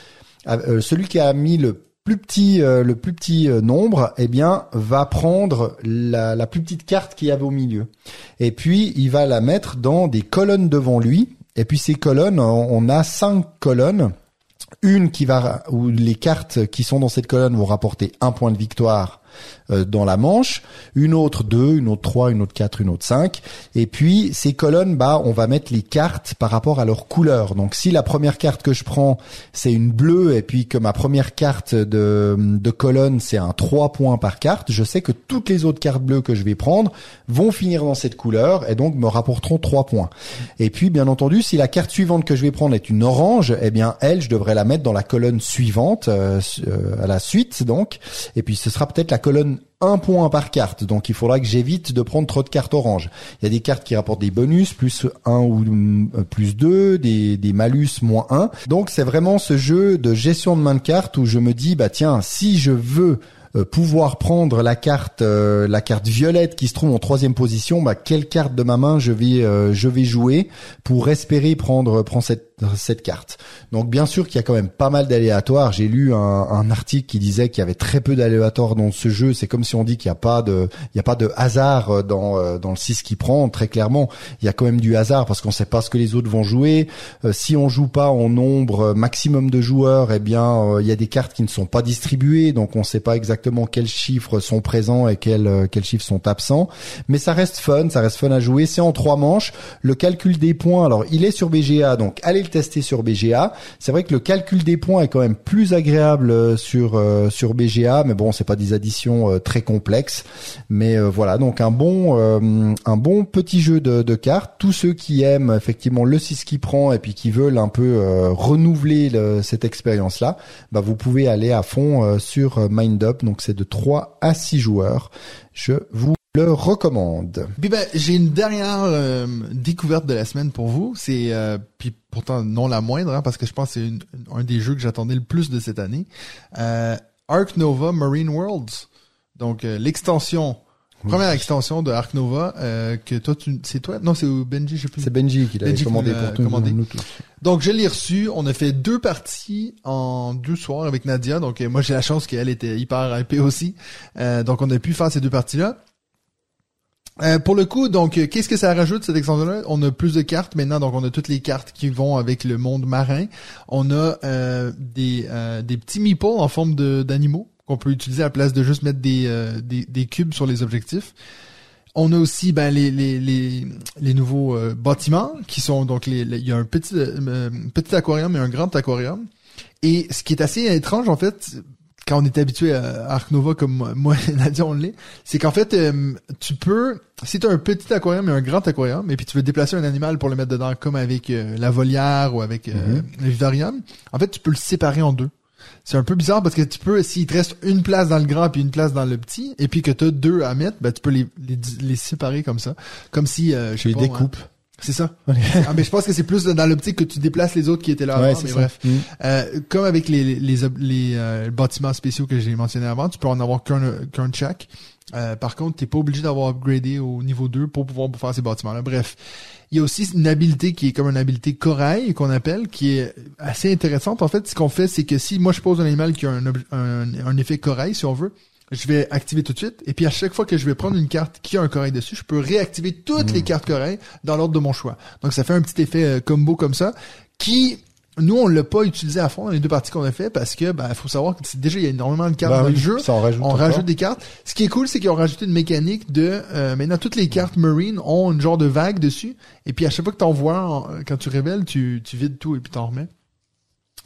euh, celui qui a mis le plus petit euh, le plus petit euh, nombre, eh bien va prendre la, plus petite carte qu'il y avait au milieu. Et puis il va la mettre dans des colonnes devant lui. Et puis ces colonnes, on a cinq colonnes une qui va où les cartes qui sont dans cette colonne vont rapporter un point de victoire euh, dans la manche, une autre deux, une autre trois, une autre quatre, une autre cinq. Et puis ces colonnes, bah, on va mettre les cartes par rapport à leur couleur. Donc si la première carte que je prends c'est une bleue et puis que ma première carte de, de colonne c'est un 3 points par carte, je sais que toutes les autres cartes bleues que je vais prendre vont finir dans cette couleur et donc me rapporteront 3 points. Et puis bien entendu, si la carte suivante que je vais prendre est une orange, eh bien elle, je devrais la mettre dans la colonne suivante euh, euh, à la suite donc. Et puis ce sera peut-être la colonne un point par carte, donc il faudra que j'évite de prendre trop de cartes oranges. Il y a des cartes qui rapportent des bonus, plus 1 ou euh, plus 2, des, des malus moins 1. Donc c'est vraiment ce jeu de gestion de main de cartes où je me dis, bah tiens, si je veux euh, pouvoir prendre la carte euh, la carte violette qui se trouve en troisième position, bah quelle carte de ma main je vais je vais jouer pour espérer prendre prendre cette cette carte. Donc bien sûr qu'il y a quand même pas mal d'aléatoires. J'ai lu un, un article qui disait qu'il y avait très peu d'aléatoires dans ce jeu. C'est comme si on dit qu'il n'y a pas de il y a pas de hasard euh, dans euh, dans le 6 qui prend. Très clairement, il y a quand même du hasard parce qu'on sait pas ce que les autres vont jouer. Euh, si on joue pas en nombre maximum de joueurs, eh bien il y a des cartes qui ne sont pas distribuées, donc on sait pas exactement quels chiffres sont présents et quels quels chiffres sont absents. Mais ça reste fun, ça reste fun à jouer. C'est en trois manches. Le calcul des points, alors il est sur BGA, donc allez le tester sur BGA. C'est vrai que le calcul des points est quand même plus agréable euh, sur euh, sur BGA, mais bon, c'est pas des additions euh, très complexes. Mais voilà, donc un bon un bon petit jeu de, de cartes. Tous ceux qui aiment effectivement le 6 qui prend et puis qui veulent un peu renouveler le- cette expérience là, bah vous pouvez aller à fond sur Mind Up. Donc c'est de 3 à 6 joueurs. Je vous le recommande. Puis ben, j'ai une dernière euh, découverte de la semaine pour vous. C'est euh, puis pourtant non la moindre, hein, parce que je pense que c'est une- un des jeux que j'attendais le plus de cette année. Euh, Ark Nova Marine Worlds. Donc euh, l'extension, première extension de Ark Nova euh, que toi tu c'est toi? Non, c'est Benji, je sais plus. C'est Benji qui qui commandé l'a pour commandé. nous tous. Donc je l'ai reçu, on a fait deux parties en deux soirs avec Nadia. Donc euh, moi j'ai la chance qu'elle était hyper hypée aussi. Euh, donc on a pu faire ces deux parties-là. Euh, pour le coup, donc euh, qu'est-ce que ça rajoute cette extension-là On a plus de cartes maintenant, donc on a toutes les cartes qui vont avec le monde marin. On a euh, des euh, des petits meeples en forme d'animaux qu'on peut utiliser à la place de juste mettre des euh, des, des cubes sur les objectifs. On a aussi ben, les, les, les, les nouveaux bâtiments qui sont donc les, il y a un petit petit aquarium et un grand aquarium. Et ce qui est assez étrange en fait, quand on est habitué à Ark Nova comme moi, et Nadia on l'est, c'est qu'en fait euh, tu peux si tu as un petit aquarium et un grand aquarium et puis tu veux déplacer un animal pour le mettre dedans comme avec euh, la volière ou avec euh, Mhm. le vivarium, en fait tu peux le séparer en deux. C'est un peu bizarre parce que tu peux, s'il te reste une place dans le grand puis une place dans le petit, et puis que tu as deux à mettre, ben tu peux les, les, les séparer comme ça. Comme si, euh, je Tu les pas, moi. C'est ça. ah, mais je pense que c'est plus dans l'optique que tu déplaces les autres qui étaient là Ouais, avant, mais ça. bref. Mm. Euh, comme avec les, les, les, euh, bâtiments spéciaux que j'ai mentionnés avant, tu peux en avoir qu'un qu'un chaque. Euh, par contre, t'es pas obligé d'avoir upgradé au niveau 2 pour pouvoir faire ces bâtiments-là. Bref. Il y a aussi une habilité qui est comme une habilité corail qu'on appelle, qui est assez intéressante. En fait, ce qu'on fait, c'est que si moi je pose un animal qui a un, un, un effet corail, si on veut, je vais activer tout de suite. Et puis à chaque fois que je vais prendre une carte qui a un corail dessus, je peux réactiver toutes les cartes corail dans l'ordre de mon choix. Donc ça fait un petit effet euh, combo comme ça, qui nous on l'a pas utilisé à fond dans les deux parties qu'on a fait parce que bah faut savoir que c'est déjà il y a énormément de cartes Bah dans oui, le jeu. ça en rajoute On rajoute des cartes. Ce qui est cool, c'est qu'ils ont rajouté une mécanique de euh, maintenant toutes les cartes marine ont une genre de vague dessus. Et puis à chaque fois que t'en vois, en- quand tu révèles, tu, tu vides tout et puis t'en remets.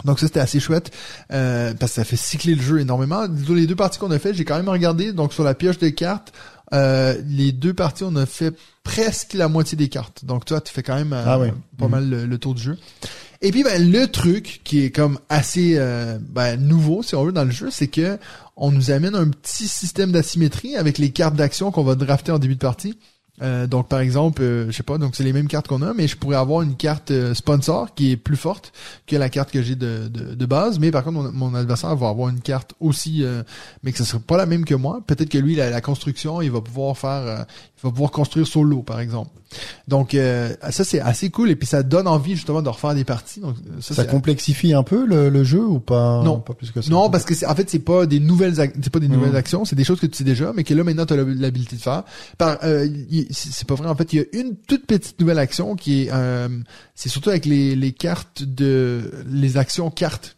Donc ça c'était assez chouette euh, parce que ça fait cycler le jeu énormément. Les deux parties qu'on a fait, j'ai quand même regardé donc sur la pioche des cartes. euh, les deux parties, on a fait presque la moitié des cartes. Donc toi, tu fais quand même euh, Ah oui. pas Mhm. mal le, le tour du jeu. Et puis ben, le truc qui est comme assez euh, ben, nouveau si on veut dans le jeu, c'est que on nous amène un petit système d'asymétrie avec les cartes d'action qu'on va drafter en début de partie. Euh, donc par exemple, euh, je sais pas, donc c'est les mêmes cartes qu'on a, mais je pourrais avoir une carte euh, sponsor qui est plus forte que la carte que j'ai de, de, base. Mais par contre, mon, mon adversaire va avoir une carte aussi, euh, mais que ce serait pas la même que moi. Peut-être que lui, la, la construction, il va pouvoir faire, il va pouvoir construire solo, par exemple. Donc euh, ça c'est assez cool et puis ça donne envie justement de refaire des parties. Donc ça, complexifie un peu le, le jeu ou pas? Non. pas plus que ça? non, parce que c'est, en fait, c'est pas des nouvelles, c'est pas des nouvelles Mhm. actions, c'est des choses que tu sais déjà, mais que là maintenant tu as l'habilité de faire. Par, euh, c'est pas vrai. En fait, il y a une toute petite nouvelle action qui est, euh, c'est surtout avec les, les cartes de, les actions cartes.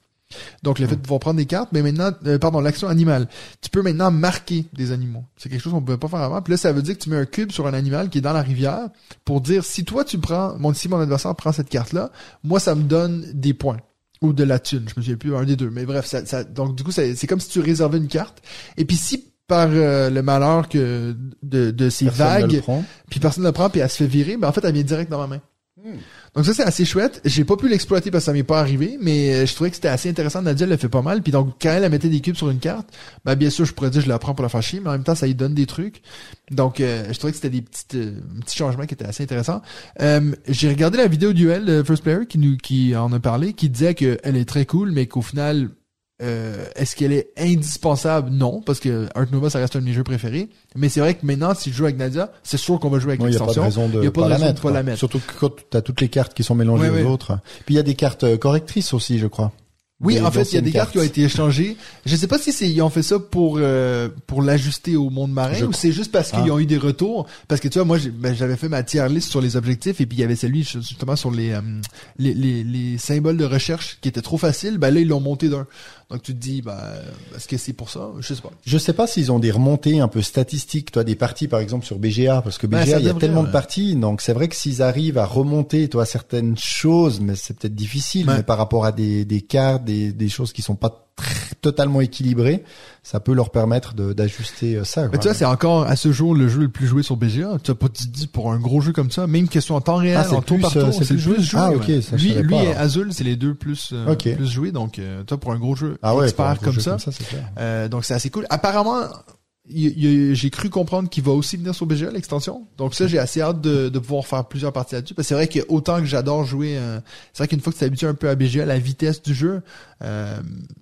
Donc le fait de pouvoir prendre des cartes, mais maintenant, euh, pardon, l'action animale. Tu peux maintenant marquer des animaux. C'est quelque chose qu'on pouvait pas faire avant. Puis là, ça veut dire que tu mets un cube sur un animal qui est dans la rivière pour dire si toi tu prends, mon si mon adversaire prend cette carte là, moi ça me donne des points ou de la thune. Je me souviens plus un des deux, mais bref, ça, ça donc du coup c'est comme si tu réservais une carte. Et puis si par euh, le malheur que de, de ces Personne ne vagues, puis personne ne le prend, puis elle se fait virer, ben en fait elle vient direct dans ma main. Donc ça c'est assez chouette. J'ai pas pu l'exploiter parce que ça m'est pas arrivé, mais euh, je trouvais que c'était assez intéressant. Nadia le fait pas mal. Puis donc quand elle mettait des cubes sur une carte, ben bien sûr je pourrais dire je la prends pour la faire chier, mais en même temps ça lui donne des trucs. Donc euh, je trouvais que c'était des petites euh, petits changements qui étaient assez intéressants. Euh, J'ai regardé la vidéo duel de First Player qui nous qui en a parlé, qui disait qu'elle est très cool, mais qu'au final euh, est-ce qu'elle est indispensable? Non, parce que Ark Nova, ça reste un de mes jeux préférés. Mais c'est vrai que maintenant, si je joue avec Nadia, c'est sûr qu'on va jouer avec Il n'y a pas de l'extension. raison de pas de la raison de mettre. pas la mettre. Surtout que quand tu as toutes les cartes qui sont mélangées aux autres. Puis il y a des cartes euh, correctrices aussi, je crois. Oui, Des en fait, il y a des cartes qui ont été échangées. Je sais pas si c'est ils ont fait ça pour euh, pour l'ajuster au monde marin Je ou c'est juste parce qu'ils Ah. ont eu des retours. Parce que tu vois, moi, ben, j'avais fait ma tier list sur les objectifs et puis il y avait celui justement sur les euh, les, les les symboles de recherche qui étaient trop faciles. Ben là, ils l'ont monté d'un. Donc tu te dis, ben est-ce que c'est pour ça? Je sais pas. Je sais pas s'ils ont des remontées un peu statistiques, toi des parties par exemple sur BGA parce que BGA ça il y a tellement de parties donc c'est vrai que s'ils arrivent à remonter toi certaines choses mais c'est peut-être difficile Ouais. mais par rapport à des des cartes des des choses qui sont pas très- totalement équilibrées, ça peut leur permettre de d'ajuster euh, ça. Mais tu vois, c'est encore à ce jour le jeu le plus joué sur BGA. Tu as pas dit pour un gros jeu comme ça, même question en temps réel, Ah, c'est en tour plus, par euh, tour, c'est c'est le plus plus joué. Ah, ok, ça, lui, lui pas, et. Azul, c'est les deux plus euh, plus joués. Donc, euh, toi pour un gros jeu ah ouais, expert comme jeu ça, c'est clair. euh, donc c'est assez cool. Apparemment, j'ai cru comprendre qu'il va aussi venir sur BGA l'extension. Donc ça, j'ai assez hâte de, de pouvoir faire plusieurs parties là-dessus. Parce que c'est vrai que autant que j'adore jouer, euh, c'est vrai qu'une fois que tu t'habitues un peu à BGA, la vitesse du jeu, euh,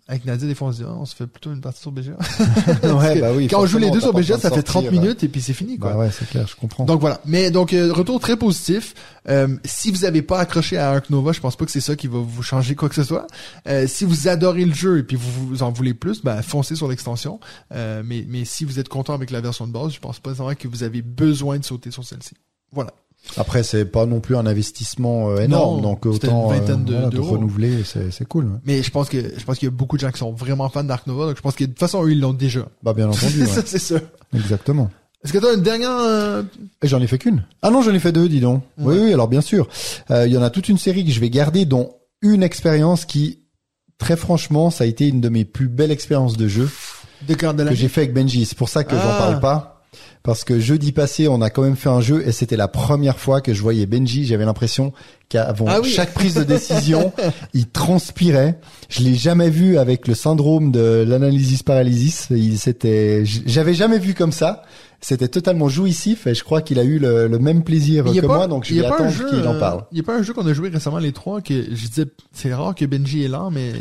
avec Nadia, des fois on se dit, Ah, on se fait plutôt une partie sur BGA. ouais, bah oui, Quand on joue les deux sur BGA, ça fait 30 sortir, minutes et puis c'est fini, quoi. Bah ouais, c'est clair, je comprends. Donc voilà. Mais donc euh, retour très positif. Euh, si vous avez pas accroché à Ark Nova, je pense pas que c'est ça qui va vous changer quoi que ce soit. Euh, si vous adorez le jeu et puis vous, vous en voulez plus, bah foncez sur l'extension. Euh, mais mais si vous êtes content avec la version de base, je pense pas vraiment que vous avez besoin de sauter sur celle-ci. Voilà. Après, c'est pas non plus un investissement euh, énorme, Non, donc autant une vingtaine euh, de- voilà, de renouveler, c'est cool. ouais. Mais je pense que je pense qu'il y a beaucoup de gens qui sont vraiment fans d'Ark Nova, donc je pense que de toute façon eux ils l'ont déjà. Bah bien entendu, ça ouais. c'est sûr. exactement. Est-ce que tu as une dernière euh, Et j'en ai fait qu'une. Ah non, j'en ai fait deux, dis donc. Ouais. Oui, oui, alors bien sûr. Euh, Il y en a toute une série que je vais garder, dont une expérience qui, très franchement, ça a été une de mes plus belles expériences de jeu de que j'ai fait avec Benji. C'est pour ça que j'en Ah. parle pas. Parce que jeudi passé, on a quand même fait un jeu et c'était la première fois que je voyais Benji. J'avais l'impression qu'avant Ah oui. chaque prise de décision, il transpirait. Je l'ai jamais vu avec le syndrome de l'analysis paralysis. Il s'était, j'avais jamais vu comme ça. C'était totalement jouissif et je crois qu'il a eu le, le même plaisir que pas- moi, donc je vais pas un attendre jeu, qu'il en euh, parle. y a pas un jeu qu'on a joué récemment les trois que je disais c'est rare que Benji est lent, mais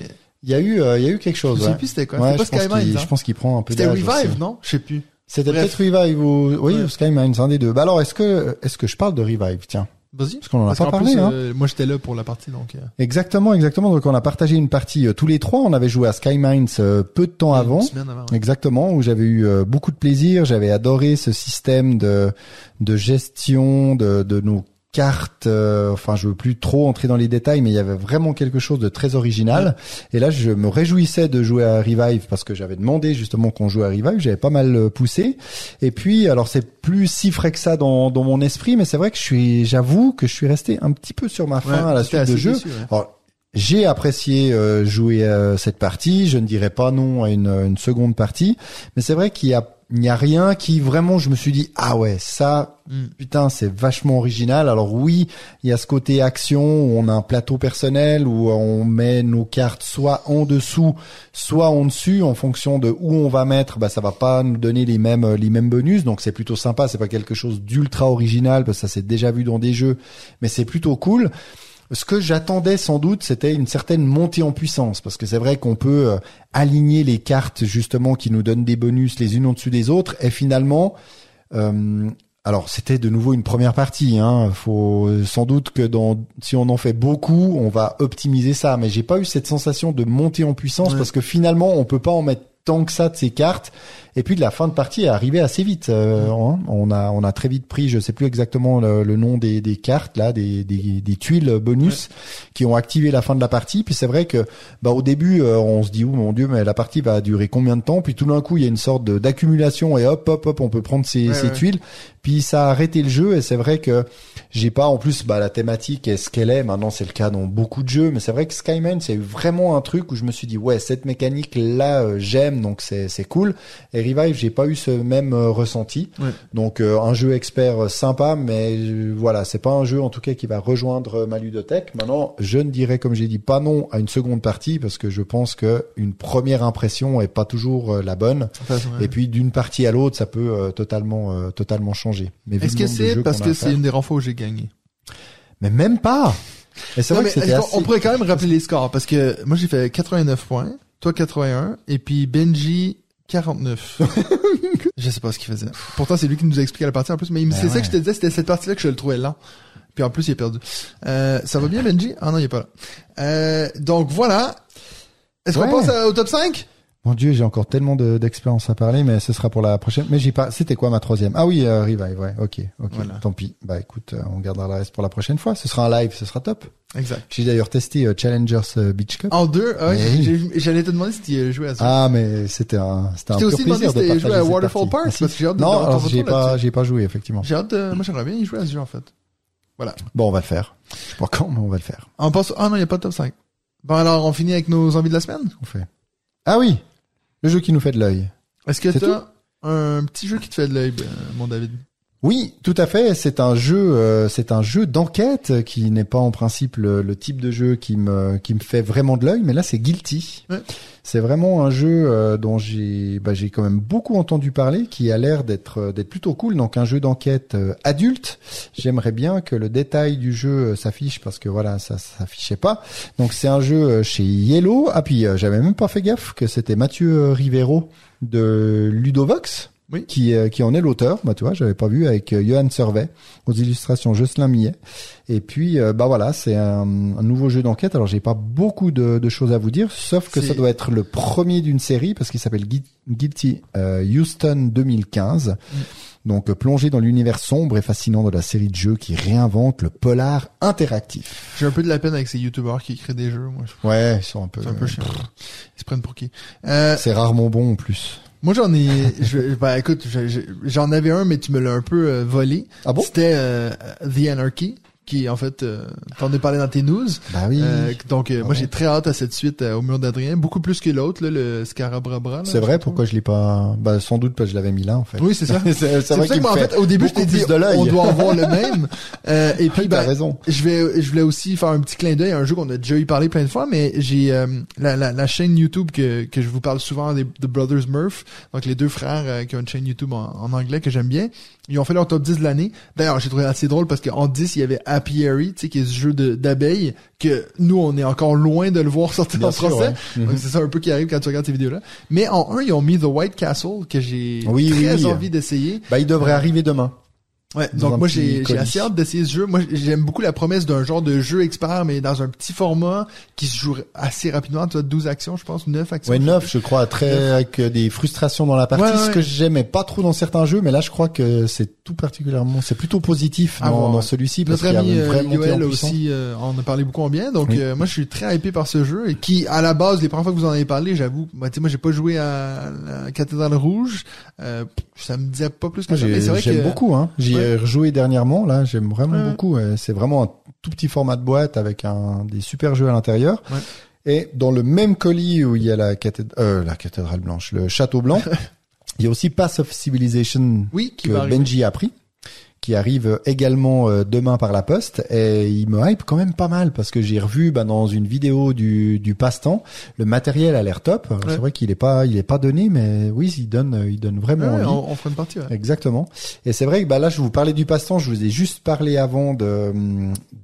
Il y a eu, euh, il y a eu quelque je chose. sais ouais. plus c'était quoi. Ouais, je pense hein. je pense qu'il prend un peu C'était Revive, aussi. non? Je sais plus. C'était peut-être Revive ou oui, Ouais. ou Skymines, un des deux. Bah alors, est-ce que est-ce que je parle de Revive? Tiens, Vas-y. parce qu'on en a Parce pas parlé. plus, hein. euh, moi j'étais là pour la partie donc. euh, Exactement, exactement. Donc on a partagé une partie euh, tous les trois. On avait joué à Skymines euh, peu de temps avant. semaine avant. ouais. Exactement, où j'avais eu beaucoup de plaisir. J'avais adoré ce système de de gestion de de nos cartes. euh, enfin, je veux plus trop entrer dans les détails, mais il y avait vraiment quelque chose de très original. Et là, je me réjouissais de jouer à Revive parce que j'avais demandé justement qu'on joue à Revive. J'avais pas mal euh, poussé. Et puis, alors c'est plus si frais que ça dans dans mon esprit, mais c'est vrai que je suis, j'avoue que je suis resté un petit peu sur ma faim Ouais, à la suite de jeu. déçu, ouais. Alors, j'ai apprécié euh, jouer euh, cette partie. Je ne dirais pas non à une, une seconde partie, mais c'est vrai qu'il y a il n'y a rien qui vraiment je me suis dit ah ouais ça Mm. putain c'est vachement original. Alors oui il y a ce côté action où on a un plateau personnel où on met nos cartes soit en dessous soit en dessus en fonction de où on va mettre. Bah ça va pas nous donner les mêmes les mêmes bonus donc c'est plutôt sympa. C'est pas quelque chose d'ultra original parce que ça s'est déjà vu dans des jeux mais c'est plutôt cool. Ce que j'attendais sans doute, c'était une certaine montée en puissance, parce que c'est vrai qu'on peut euh, aligner les cartes justement qui nous donnent des bonus les unes au-dessus des autres, et finalement, euh, alors c'était de nouveau une première partie. Hein, faut sans doute que dans si on en fait beaucoup, on va optimiser ça, mais j'ai pas eu cette sensation de montée en puissance Ouais. parce que finalement, on peut pas en mettre tant que ça de ces cartes. Et puis de la fin de partie est arrivée assez vite. Euh, hein. On a on a très vite pris, je sais plus exactement le, le nom des, des cartes là, des, des, des tuiles bonus qui ont activé la fin de la partie. Puis c'est vrai que bah au début euh, on se dit oh mon dieu mais la partie va durer combien de temps? Puis tout d'un coup il y a une sorte d'accumulation et hop hop hop on peut prendre ces, Ouais, ces ouais. tuiles. Puis ça a arrêté le jeu et c'est vrai que j'ai pas en plus bah la thématique est ce qu'elle est. Maintenant c'est le cas dans beaucoup de jeux, mais c'est vrai que Skyman c'est vraiment un truc où je me suis dit ouais cette mécanique là euh, j'aime donc c'est c'est cool. Et Revive j'ai pas eu ce même euh, ressenti. Ouais. Donc euh, un jeu expert euh, sympa, mais euh, voilà c'est pas un jeu en tout cas qui va rejoindre ma ludothèque. Maintenant je ne dirais comme j'ai dit pas non à une seconde partie parce que je pense que une première impression est pas toujours la bonne. Ouais. Et puis d'une partie à l'autre, ça peut totalement, totalement changer. Mais Est-ce que c'est parce que c'est une des fois où j'ai gagné Mais même pas. Non, que mais assez. On pourrait quand même rappeler les scores parce que moi j'ai fait 89 points, toi 81 et puis Benji 49. je sais pas ce qu'il faisait. Pourtant c'est lui qui nous a expliqué la partie en plus, mais Ben c'est ça que je te disais, c'était cette partie-là que je le trouvais lent. Puis en plus il est perdu. Euh, ça va bien Benji? Ah non il est pas là. Euh, donc voilà. Est-ce Ouais. qu'on passe au top 5 Mon Dieu, j'ai encore tellement de- d'expérience à parler, mais ce sera pour la prochaine. Mais j'ai pas. C'était quoi ma troisième? Ah oui, euh, Revive. Ouais. Ok. Ok. Voilà. Tant pis. Bah écoute, euh, on gardera le reste pour la prochaine fois. Ce sera un live. Ce sera top. Exact. J'ai d'ailleurs testé euh, Challengers euh, Beach Cup. En deux, ah ouais, j'ai- j'allais te demander si tu jouais à ça. Ah mais c'était un c'était un pur aussi demandé plaisir si de partager joué à Waterfall. Park, Ah, parce que j'ai hâte de Non, j'ai pas j'ai pas joué effectivement. J'ai hâte de... Moi j'aimerais bien y jouer à ce jeu en fait. Bon, on va le faire. Je sais pas quand, mais on va le faire. On passe... Ah non, il n'y a pas de top 5. Bon alors, on finit avec nos envies de la semaine? On fait. Ah oui, le jeu qui nous fait de l'œil. Est-ce que C'est t'as un petit jeu qui te fait de l'œil, euh, mon David? Oui, tout à fait. C'est un jeu, euh, c'est un jeu d'enquête qui n'est pas en principe le, le type de jeu qui me qui me fait vraiment de l'œil, mais là c'est Guilty. Ouais. C'est vraiment un jeu euh, dont j'ai bah, j'ai quand même beaucoup entendu parler, qui a l'air d'être euh, d'être plutôt cool. Donc un jeu d'enquête euh, adulte. J'aimerais bien que le détail du jeu s'affiche parce que voilà ça s'affichait pas. Donc c'est un jeu chez Yellow. Ah puis j'avais même pas fait gaffe que c'était Mathieu Rivero de Ludovox Oui. qui, euh, qui en est l'auteur. Bah, tu vois, j'avais pas vu avec euh, Johan Servet aux illustrations Jocelyn Millet. Et puis, euh, bah voilà, c'est un, un nouveau jeu d'enquête. Alors, j'ai pas beaucoup de, de choses à vous dire, sauf que ça doit être le premier d'une série parce qu'il s'appelle Gui- Guilty euh, Houston 2015. Mm. Donc, euh, plongé dans l'univers sombre et fascinant de la série de jeux qui réinvente le polar interactif. J'ai un peu de la peine avec ces youtubeurs qui créent des jeux, moi. je- Ouais, ils sont un peu. C'est un peu chiant. Ils se prennent pour qui? Euh, C'est rarement bon en plus. Moi j'en ai... je, bah écoute, je- je- j'en avais un, mais tu me l'as un peu euh, volé. Ah bon? C'était euh, The Anarchy. Qui en fait euh, t'en as parlé dans tes news. Bah oui. Euh, donc euh, moi ouais. j'ai très hâte à cette suite euh, au mur d'Adrien, beaucoup plus que l'autre là, le Scarabrabra. c'est vrai, pourquoi je l'ai pas Bah sans doute parce que je l'avais mis là en fait. Oui, c'est ça. c'est c'est C'est vrai pour ça qu'il que moi, en me fait, au début, je t'ai dit, on doit avoir le même. Euh, et puis, ben, raison. je vais, je voulais aussi faire un petit clin d'œil à un jeu qu'on a déjà eu parlé plein de fois, mais j'ai euh, la, la, la chaîne YouTube que, que je vous parle souvent des The Brothers Murph, donc les deux frères euh, qui ont une chaîne YouTube en, en anglais que j'aime bien. Ils ont fait leur top 10 de l'année. D'ailleurs, j'ai trouvé assez drôle parce qu'en 10, il y avait Apiary, tu sais, qui est ce jeu d'abeilles que nous, on est encore loin de le voir sortir Bien en sûr, français. ouais. Donc c'est ça un peu qui arrive quand tu regardes ces vidéos-là. Mais en un, ils ont mis The White Castle que j'ai Oui, très oui. envie d'essayer. Bah il devrait arriver demain. Ouais, donc moi j'ai assez hâte d'essayer ce jeu. Moi j'aime beaucoup la promesse d'un genre de jeu expert mais dans un petit format qui se joue assez rapidement, tu vois 12 actions je pense, 9 actions. Ouais, je sais neuf, je crois, très avec euh, des frustrations dans la partie, Ouais, ouais, ce que j'aimais pas trop dans certains jeux, mais là je crois que c'est tout particulièrement, c'est plutôt positif À dans, dans celui-ci parce qu'il y a une euh, vraie Yoel puissance. aussi euh, en a parlé beaucoup en bien. Donc Oui. euh, moi je suis très hypé par ce jeu et qui à la base les premières fois que vous en avez parlé, j'avoue, bah, moi j'ai pas joué à la cathédrale rouge, euh, ça me disait pas plus que Moi, ça mais j'ai- c'est vrai J'aime beaucoup, hein. Ai rejoué dernièrement, là, j'aime vraiment Ouais, ouais. beaucoup. ouais. C'est vraiment un tout petit format de boîte avec un des super jeux à l'intérieur. Ouais. Et dans le même colis où il y a la cathédrale, euh, la cathédrale blanche, le château blanc, il y a aussi Pass of Civilization oui qui que. Benji a pris, qui arrive également euh, demain par la poste. Et il me hype quand même pas mal parce que j'ai revu bah, dans une vidéo du, du passe-temps, le matériel a l'air top. Ouais. C'est vrai qu'il est pas, il est pas donné, mais oui, il donne, il donne vraiment Ouais, envie. on, on fera une partie. ouais. Exactement. Et c'est vrai que bah là, je vous parlais du passe-temps. Je vous ai juste parlé avant de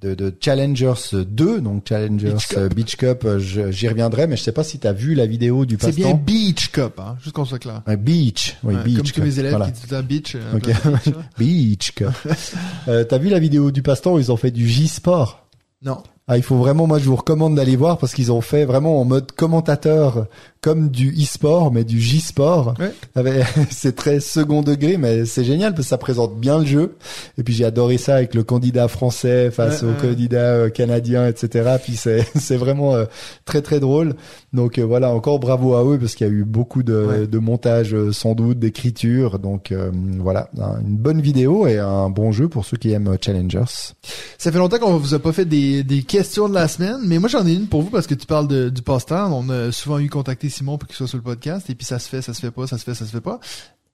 de, de Challengers 2, donc Challengers Beach Cup. euh, Cup. euh, J'y reviendrai, mais je sais pas si tu as vu la vidéo du C'est bien passe-temps. Beach Cup, hein, juste qu'on soit clair. Beach, oui, Beach. comme tous Cup. mes élèves Voilà. qui disent beach. euh, Ok. un peu beach, là. Beach Cup. euh, T'as vu la vidéo du passe-temps où ils ont fait du J-Sport? Non. ah, il faut vraiment, moi, je vous recommande d'aller voir parce qu'ils ont fait vraiment en mode commentateur, comme du e-sport, mais du J-sport. Ouais. C'est très second degré, mais c'est génial parce que ça présente bien le jeu. Et puis j'ai adoré ça avec le candidat français face Ouais, au ouais. candidat euh, canadien, etc. Puis c'est c'est vraiment euh, très très drôle. Donc euh, voilà, encore bravo à eux parce qu'il y a eu beaucoup de, de montage sans doute, d'écriture. Donc euh, voilà, un- une bonne vidéo et un bon jeu pour ceux qui aiment Challengers. Ça fait longtemps qu'on vous a pas fait des, des questions de la semaine, mais moi j'en ai une pour vous parce que tu parles de, du passe-temps. On a souvent eu contacté Simon pour qu'il soit sur le podcast et puis ça se fait, ça se fait pas, ça se fait, ça se fait pas.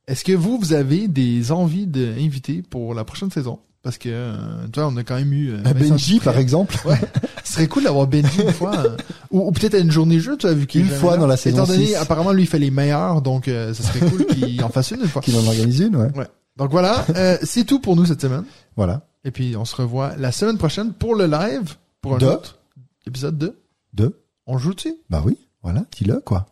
Est-ce que vous, vous avez des envies d'inviter pour la prochaine saison? Parce que, euh, tu vois, on a quand même eu... euh, Benji, par exemple. Ouais. Ce serait cool d'avoir Benji une fois. euh, ou ou peut-être à une journée jeu, tu as vu qu'il Une fois dans la saison Étant donné, 6. apparemment, lui, il fait les meilleurs, donc euh, ça serait cool qu'il en fasse une une fois. Qui en organise une, ouais. Ouais. Donc voilà, c'est tout pour nous cette semaine. Voilà. Et puis, on se revoit la semaine prochaine pour le live, pour un De? autre épisode de Deux. On joue-tu? Bah oui, voilà, dis-le, quoi.